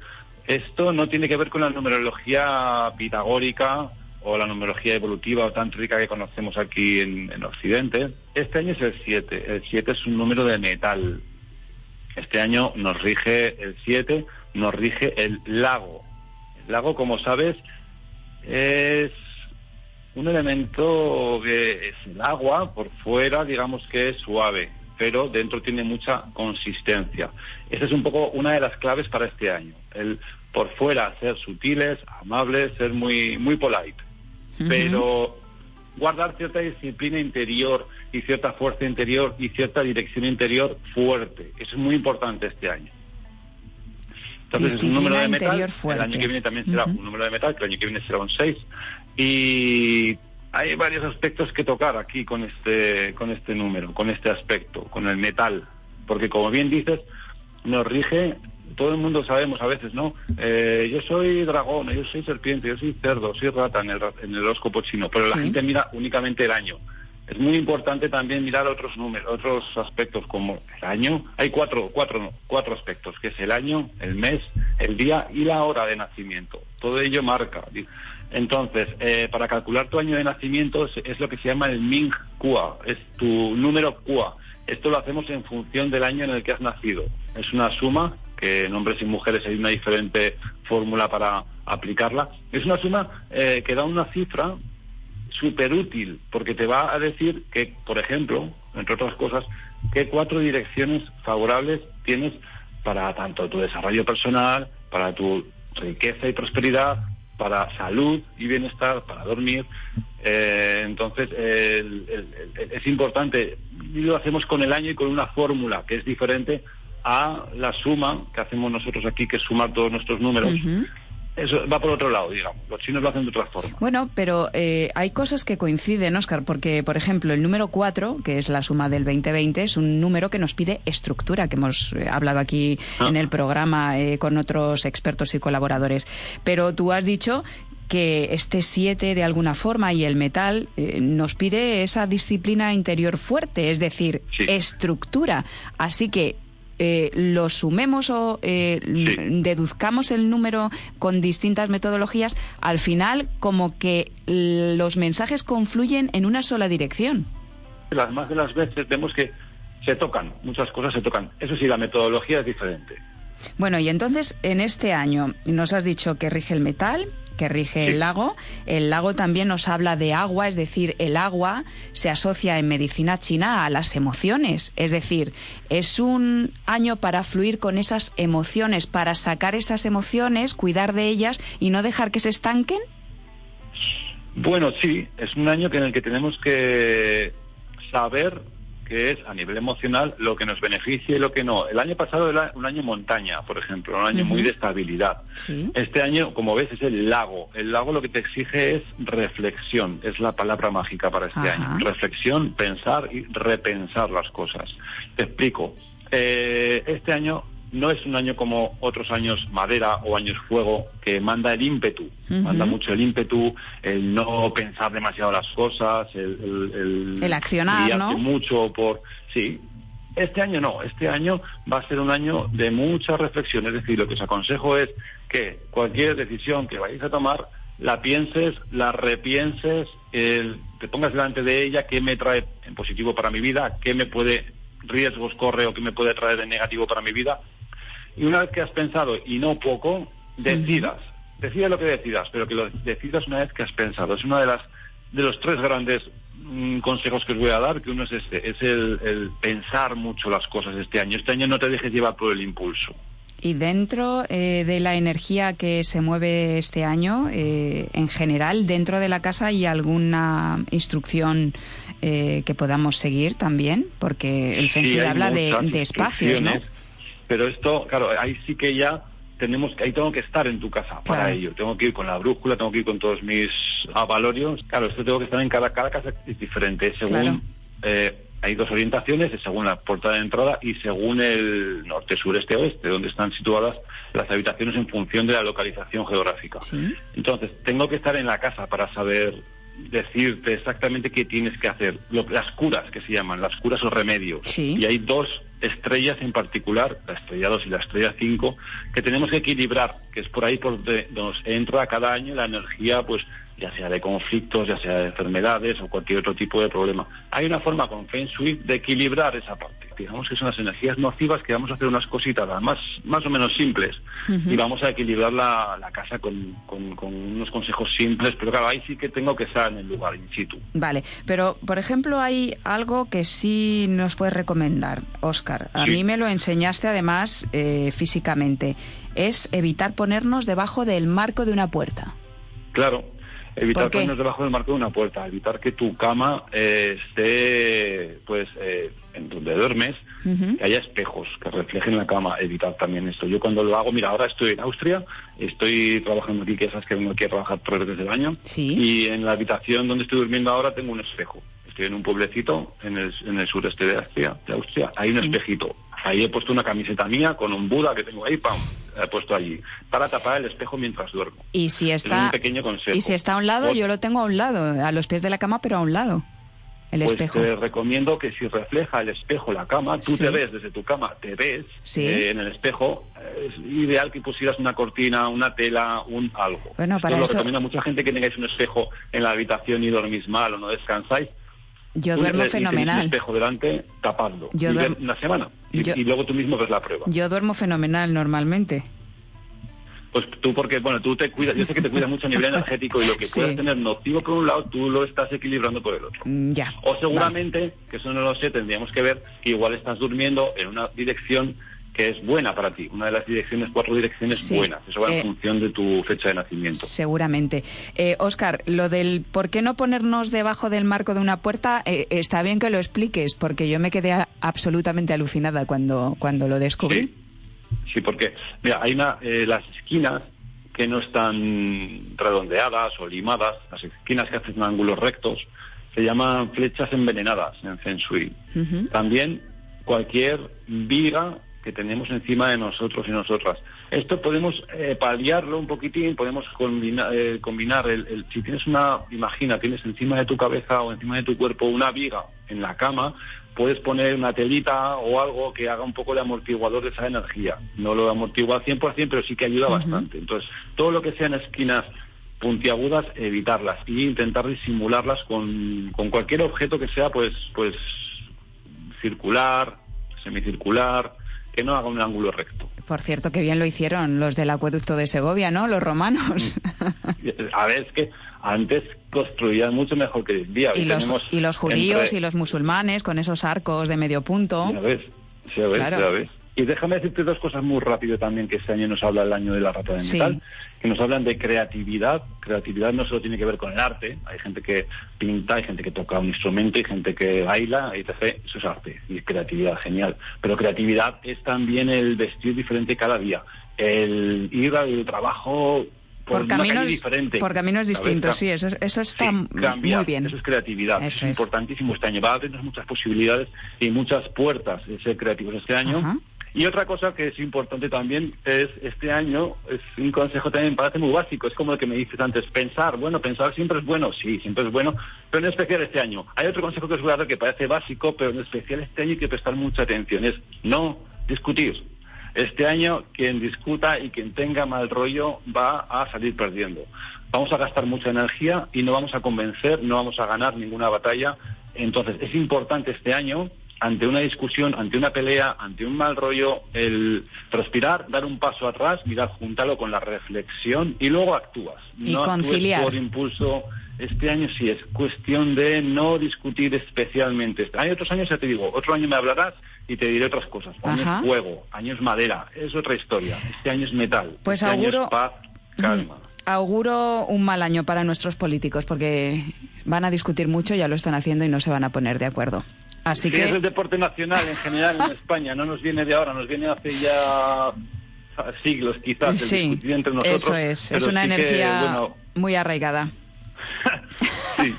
Esto no tiene que ver con la numerología pitagórica o la numerología evolutiva o tan rica que conocemos aquí en, Occidente. Este año es el 7. El 7 es un número de metal. Este año nos rige el 7, nos rige el lago. El lago, como sabes, es un elemento que es el agua, por fuera digamos que es suave, pero dentro tiene mucha consistencia. Esa es un poco una de las claves para este año. El por fuera ser sutiles, amables, ser muy, muy polite pero guardar cierta disciplina interior y cierta fuerza interior y cierta dirección interior fuerte. Eso es muy importante este año. Entonces es un número de metal. El año que viene también será un número de metal, que el año que viene será un 6. Y hay varios aspectos que tocar aquí con este, con este número, con este aspecto, con el metal. Porque como bien dices, nos rige todo el mundo sabemos a veces, ¿no? Eh, yo soy dragón, yo soy serpiente, yo soy cerdo, soy rata en el, en el horóscopo chino, pero la gente mira únicamente el año. Es muy importante también mirar otros números, otros aspectos como el año. Hay cuatro, cuatro, cuatro aspectos, que es el año, el mes, el día y la hora de nacimiento. Todo ello marca. Entonces, eh, para calcular tu año de nacimiento es, es, lo que se llama el Ming Kua, es tu número Kua. Esto lo hacemos en función del año en el que has nacido. Es una suma que en hombres y mujeres hay una diferente fórmula para aplicarla. Es una suma eh, que da una cifra súper útil, porque te va a decir que, por ejemplo, entre otras cosas, qué cuatro direcciones favorables tienes para tanto tu desarrollo personal, para tu riqueza y prosperidad, para salud y bienestar, para dormir. Eh, entonces, es importante, y lo hacemos con el año y con una fórmula que es diferente a la suma que hacemos nosotros aquí, que es sumar todos nuestros números. Eso va por otro lado, digamos. Los chinos lo hacen de otra forma. Bueno, pero eh, hay cosas que coinciden, Oscar, porque, por ejemplo, el número 4, que es la suma del 2020, es un número que nos pide estructura, que hemos eh, hablado aquí ah. en el programa eh, con otros expertos y colaboradores. Pero tú has dicho que este 7 de alguna forma y el metal nos pide esa disciplina interior fuerte, es decir, estructura. Así que eh, lo sumemos o eh, deduzcamos el número con distintas metodologías, al final como que los mensajes confluyen en una sola dirección. Las más de las veces vemos que se tocan, muchas cosas se tocan. Eso sí, la metodología es diferente. Bueno, y entonces en este año nos has dicho que rige el metal, que rige el lago. El lago también nos habla de agua, es decir, el agua se asocia en medicina china a las emociones. Es decir, es un año para fluir con esas emociones, para sacar esas emociones, cuidar de ellas y no dejar que se estanquen. Bueno, sí, es un año en el que tenemos que saber que es a nivel emocional lo que nos beneficia y lo que no. El año pasado era un año montaña, por ejemplo, un año muy de estabilidad. Este año, como ves, es el lago. El lago lo que te exige es reflexión, es la palabra mágica para este año. Reflexión, pensar y repensar las cosas. Te explico. Eh, este año no es un año como otros años madera o años fuego que manda el ímpetu, manda mucho el ímpetu, el no pensar demasiado las cosas, el, el, accionar, ¿no? mucho por sí. Este año no, este año va a ser un año de mucha reflexión, es decir, lo que os aconsejo es que cualquier decisión que vayáis a tomar la pienses, la repienses, el, te pongas delante de ella qué me trae en positivo para mi vida, qué me puede riesgos corre o qué me puede traer de negativo para mi vida y una vez que has pensado, y no poco, decidas. Decida lo que decidas, pero que lo decidas una vez que has pensado. Es una de las de los tres grandes mm, consejos que os voy a dar, que uno es este, es el, pensar mucho las cosas este año. Este año no te dejes llevar por el impulso. Y dentro eh, de la energía que se mueve este año, eh, en general, dentro de la casa hay alguna instrucción eh, que podamos seguir también, porque el Feng habla de, de espacios, ¿no? Pero esto, claro, ahí sí que ya tenemos que, ahí tengo que estar en tu casa para ello. Tengo que ir con la brújula, tengo que ir con todos mis avalorios. Claro, esto tengo que estar en cada, cada casa es diferente, según eh, hay dos orientaciones, según la puerta de entrada y según el norte, sur, este, oeste, donde están situadas las habitaciones en función de la localización geográfica. Entonces, tengo que estar en la casa para saber decirte exactamente qué tienes que hacer. las curas que se llaman, las curas o remedios. Y hay dos estrellas en particular, la estrella 2 y la estrella 5, que tenemos que equilibrar, que es por ahí por donde nos entra cada año la energía, pues ya sea de conflictos, ya sea de enfermedades o cualquier otro tipo de problema. Hay una forma con Feng de equilibrar esa parte. Digamos que son las energías nocivas que vamos a hacer unas cositas más, más o menos simples y vamos a equilibrar la, la casa con, con, unos consejos simples, pero claro, ahí sí que tengo que estar en el lugar in situ. Vale, pero por ejemplo hay algo que sí nos puedes recomendar, Oscar. A mí me lo enseñaste además eh, físicamente. Es evitar ponernos debajo del marco de una puerta. Claro, Evitar ponernos debajo del marco de una puerta, evitar que tu cama eh, esté, pues, eh, en donde duermes, que haya espejos que reflejen la cama, evitar también esto. Yo cuando lo hago, mira, ahora estoy en Austria, estoy trabajando aquí, que esas que vengo aquí a trabajar tres veces al año, y en la habitación donde estoy durmiendo ahora tengo un espejo. Estoy en un pueblecito en el, en el sureste de Austria, de Austria. hay un espejito. Ahí he puesto una camiseta mía con un Buda que tengo ahí, ¡pam! he puesto allí para tapar el espejo mientras duermo. Y si está, un pequeño consejo. Y si está a un lado, yo lo tengo a un lado, a los pies de la cama, pero a un lado. El pues espejo. te recomiendo que si refleja el espejo la cama, tú te ves desde tu cama, te ves eh, en el espejo. Es ideal que pusieras una cortina, una tela, un algo. Bueno, para eso... lo recomiendo a mucha gente que tengáis un espejo en la habitación y dormís mal o no descansáis. Yo duermo fenomenal. Un espejo delante, tapando. Yo duermo... una semana. Y, luego tú mismo ves la prueba. Yo duermo fenomenal normalmente. Pues tú, porque, bueno, tú te cuidas, yo sé que te cuidas mucho a nivel *laughs* energético y lo que puedas tener nocivo por un lado, tú lo estás equilibrando por el otro. Mm, ya. O seguramente, que eso no lo sé, tendríamos que ver que igual estás durmiendo en una dirección que es buena para ti, una de las direcciones, cuatro direcciones buenas. Eso va en eh, función de tu fecha de nacimiento. Seguramente. Eh, Oscar, lo del por qué no ponernos debajo del marco de una puerta, eh, está bien que lo expliques, porque yo me quedé absolutamente alucinada cuando, cuando lo descubrí. Sí, porque, mira, hay una, las esquinas que no están redondeadas o limadas, las esquinas que hacen ángulos rectos, se llaman flechas envenenadas en Feng Shui. También cualquier viga que tenemos encima de nosotros y nosotras. Esto podemos eh, paliarlo un poquitín, podemos eh, combinar el, si tienes una, imagina, tienes encima de tu cabeza o encima de tu cuerpo una viga en la cama, puedes poner una telita o algo que haga un poco de amortiguador de esa energía. No lo amortigua al 100%, pero sí que ayuda bastante. Entonces, todo lo que sean esquinas puntiagudas, evitarlas y intentar disimularlas con, con cualquier objeto que sea, pues, pues circular, semicircular, que no haga un ángulo recto. Por cierto, que bien lo hicieron los del acueducto de Segovia, ¿no? Los romanos. A ver, es que antes construían mucho mejor que hoy día. Y, los, y los judíos y los musulmanes con esos arcos de medio punto. Ya ves, ya ves, ya ves. Y déjame decirte dos cosas muy rápido también, que este año nos habla el año de la rata de metal, que nos hablan de creatividad. Creatividad no solo tiene que ver con el arte, hay gente que pinta, hay gente que toca un instrumento, hay gente que baila, etc. Eso es arte y creatividad, genial. Pero creatividad es también el vestir diferente cada día, el ir al trabajo por, caminos diferentes. Por caminos distintos, sí, eso, eso está muy bien. Eso es creatividad, es, importantísimo este año. Va a tener muchas posibilidades y muchas puertas de ser creativos este año. Y otra cosa que es importante también es este año, es un consejo también parece muy básico, es como lo que me dices antes, pensar, bueno, pensar siempre es bueno, sí, siempre es bueno, pero en especial este año. Hay otro consejo que os voy a dar que parece básico, pero en especial este año hay que prestar mucha atención, es no discutir. Este año quien discuta y quien tenga mal rollo va a salir perdiendo. Vamos a gastar mucha energía y no vamos a convencer, no vamos a ganar ninguna batalla. Entonces es importante este año ante una discusión, ante una pelea, ante un mal rollo, el respirar, dar un paso atrás, mirar, juntarlo con la reflexión y luego actúas. Y no conciliar. por impulso. Este año sí es cuestión de no discutir especialmente. Hay otros años, ya te digo, otro año me hablarás y te diré otras cosas. Año es fuego, año es madera, es otra historia. Este año es metal. Pues este auguro, año es paz, calma. Auguro un mal año para nuestros políticos porque van a discutir mucho, ya lo están haciendo y no se van a poner de acuerdo. Así que... Es el deporte nacional en general en España, no nos viene de ahora, nos viene hace ya siglos quizás sí, entre nosotros. Eso es, es una energía muy arraigada. *laughs* sí.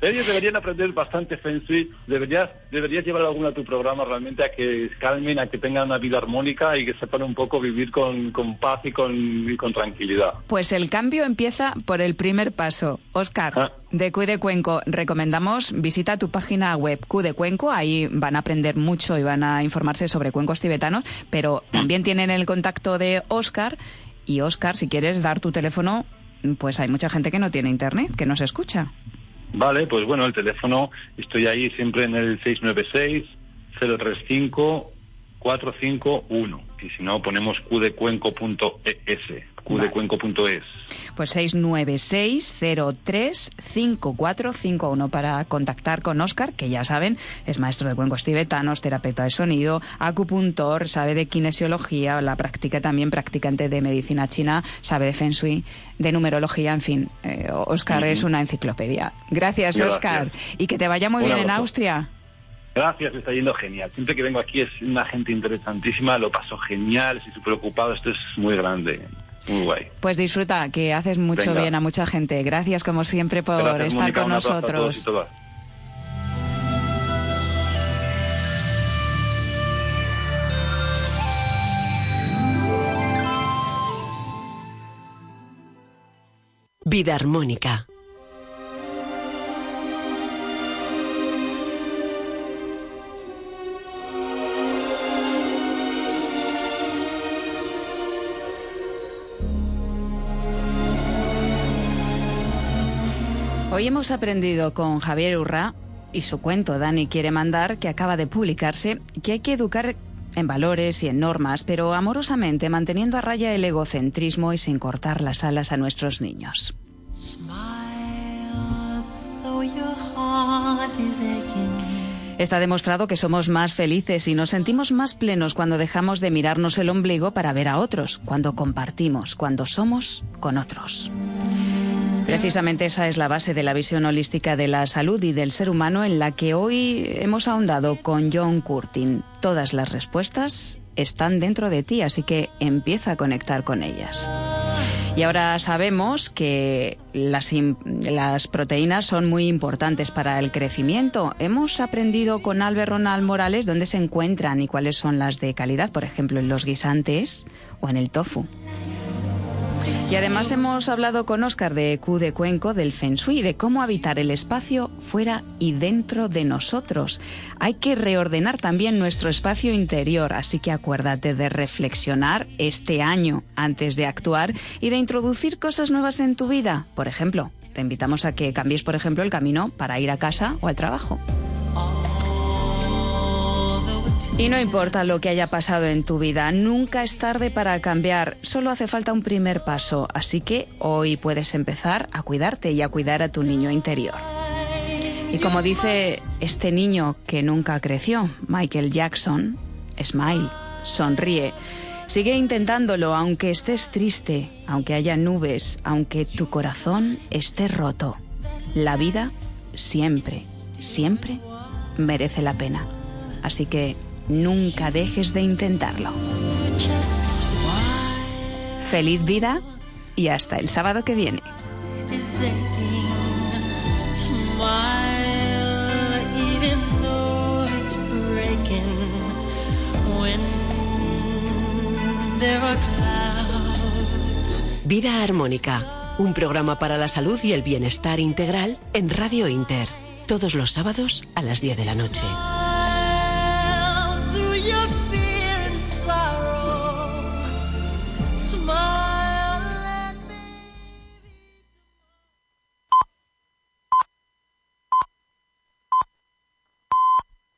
Ellos deberían aprender bastante Feng Shui. Deberías, deberías llevar alguno a tu programa realmente a que calmen, a que tengan una vida armónica y que sepan un poco vivir con, paz y con, y con tranquilidad. Pues el cambio empieza por el primer paso. Oscar, ah. de Cuide Cuenco, recomendamos visita tu página web Cude Cuenco. Ahí van a aprender mucho y van a informarse sobre cuencos tibetanos, pero también tienen el contacto de Oscar. Y Oscar, si quieres dar tu teléfono, pues hay mucha gente que no tiene internet, que no se escucha. Vale, pues bueno, el teléfono, estoy ahí siempre en el 696-035-451. Y si no, ponemos qdecuenco.es qdecuenco.es. Pues 696-03-5451 para contactar con Oscar, que ya saben, es maestro de cuencos tibetanos, terapeuta de sonido, acupuntor, sabe de kinesiología, la práctica también practicante de medicina china, sabe de feng shui, de numerología, en fin. Oscar eh, es una enciclopedia. Gracias, Oscar. Y que te vaya muy bien en Austria. Gracias, está yendo genial. Siempre que vengo aquí es una gente interesantísima, lo paso genial, estoy súper ocupado, esto es muy grande. Muy guay. Pues disfruta, que haces mucho bien a mucha gente. Gracias como siempre por estar con nosotros. Vida armónica Hoy hemos aprendido con Javier Urra y su cuento Dani quiere mandar, que acaba de publicarse, que hay que educar en valores y en normas, pero amorosamente manteniendo a raya el egocentrismo y sin cortar las alas a nuestros niños. Está demostrado que somos más felices y nos sentimos más plenos cuando dejamos de mirarnos el ombligo para ver a otros, cuando compartimos, cuando somos con otros. Precisamente esa es la base de la visión holística de la salud y del ser humano en la que hoy hemos ahondado con John Curtin. Todas las respuestas están dentro de ti, así que empieza a conectar con ellas. Y ahora sabemos que las, las, proteínas son muy importantes para el crecimiento. Hemos aprendido con Albert Ronald Morales dónde se encuentran y cuáles son las de calidad, por ejemplo, en los guisantes o en el tofu. Y además hemos hablado con Oscar de Q de Cuenco, del Feng Shui, de cómo habitar el espacio fuera y dentro de nosotros. Hay que reordenar también nuestro espacio interior, así que acuérdate de reflexionar este año antes de actuar y de introducir cosas nuevas en tu vida. Por ejemplo, te invitamos a que cambies, por ejemplo, el camino para ir a casa o al trabajo. Y no importa lo que haya pasado en tu vida, nunca es tarde para cambiar, solo hace falta un primer paso, así que hoy puedes empezar a cuidarte y a cuidar a tu niño interior. Y como dice este niño que nunca creció, Michael Jackson, Smile. sonríe. Sigue intentándolo aunque estés triste, aunque haya nubes, aunque tu corazón esté roto. La vida siempre, siempre merece la pena. Así que nunca dejes de intentarlo. Feliz vida y hasta el sábado que viene. Vida Armónica, un programa para la salud y el bienestar integral en Radio Inter, todos los sábados a las 10 de la noche.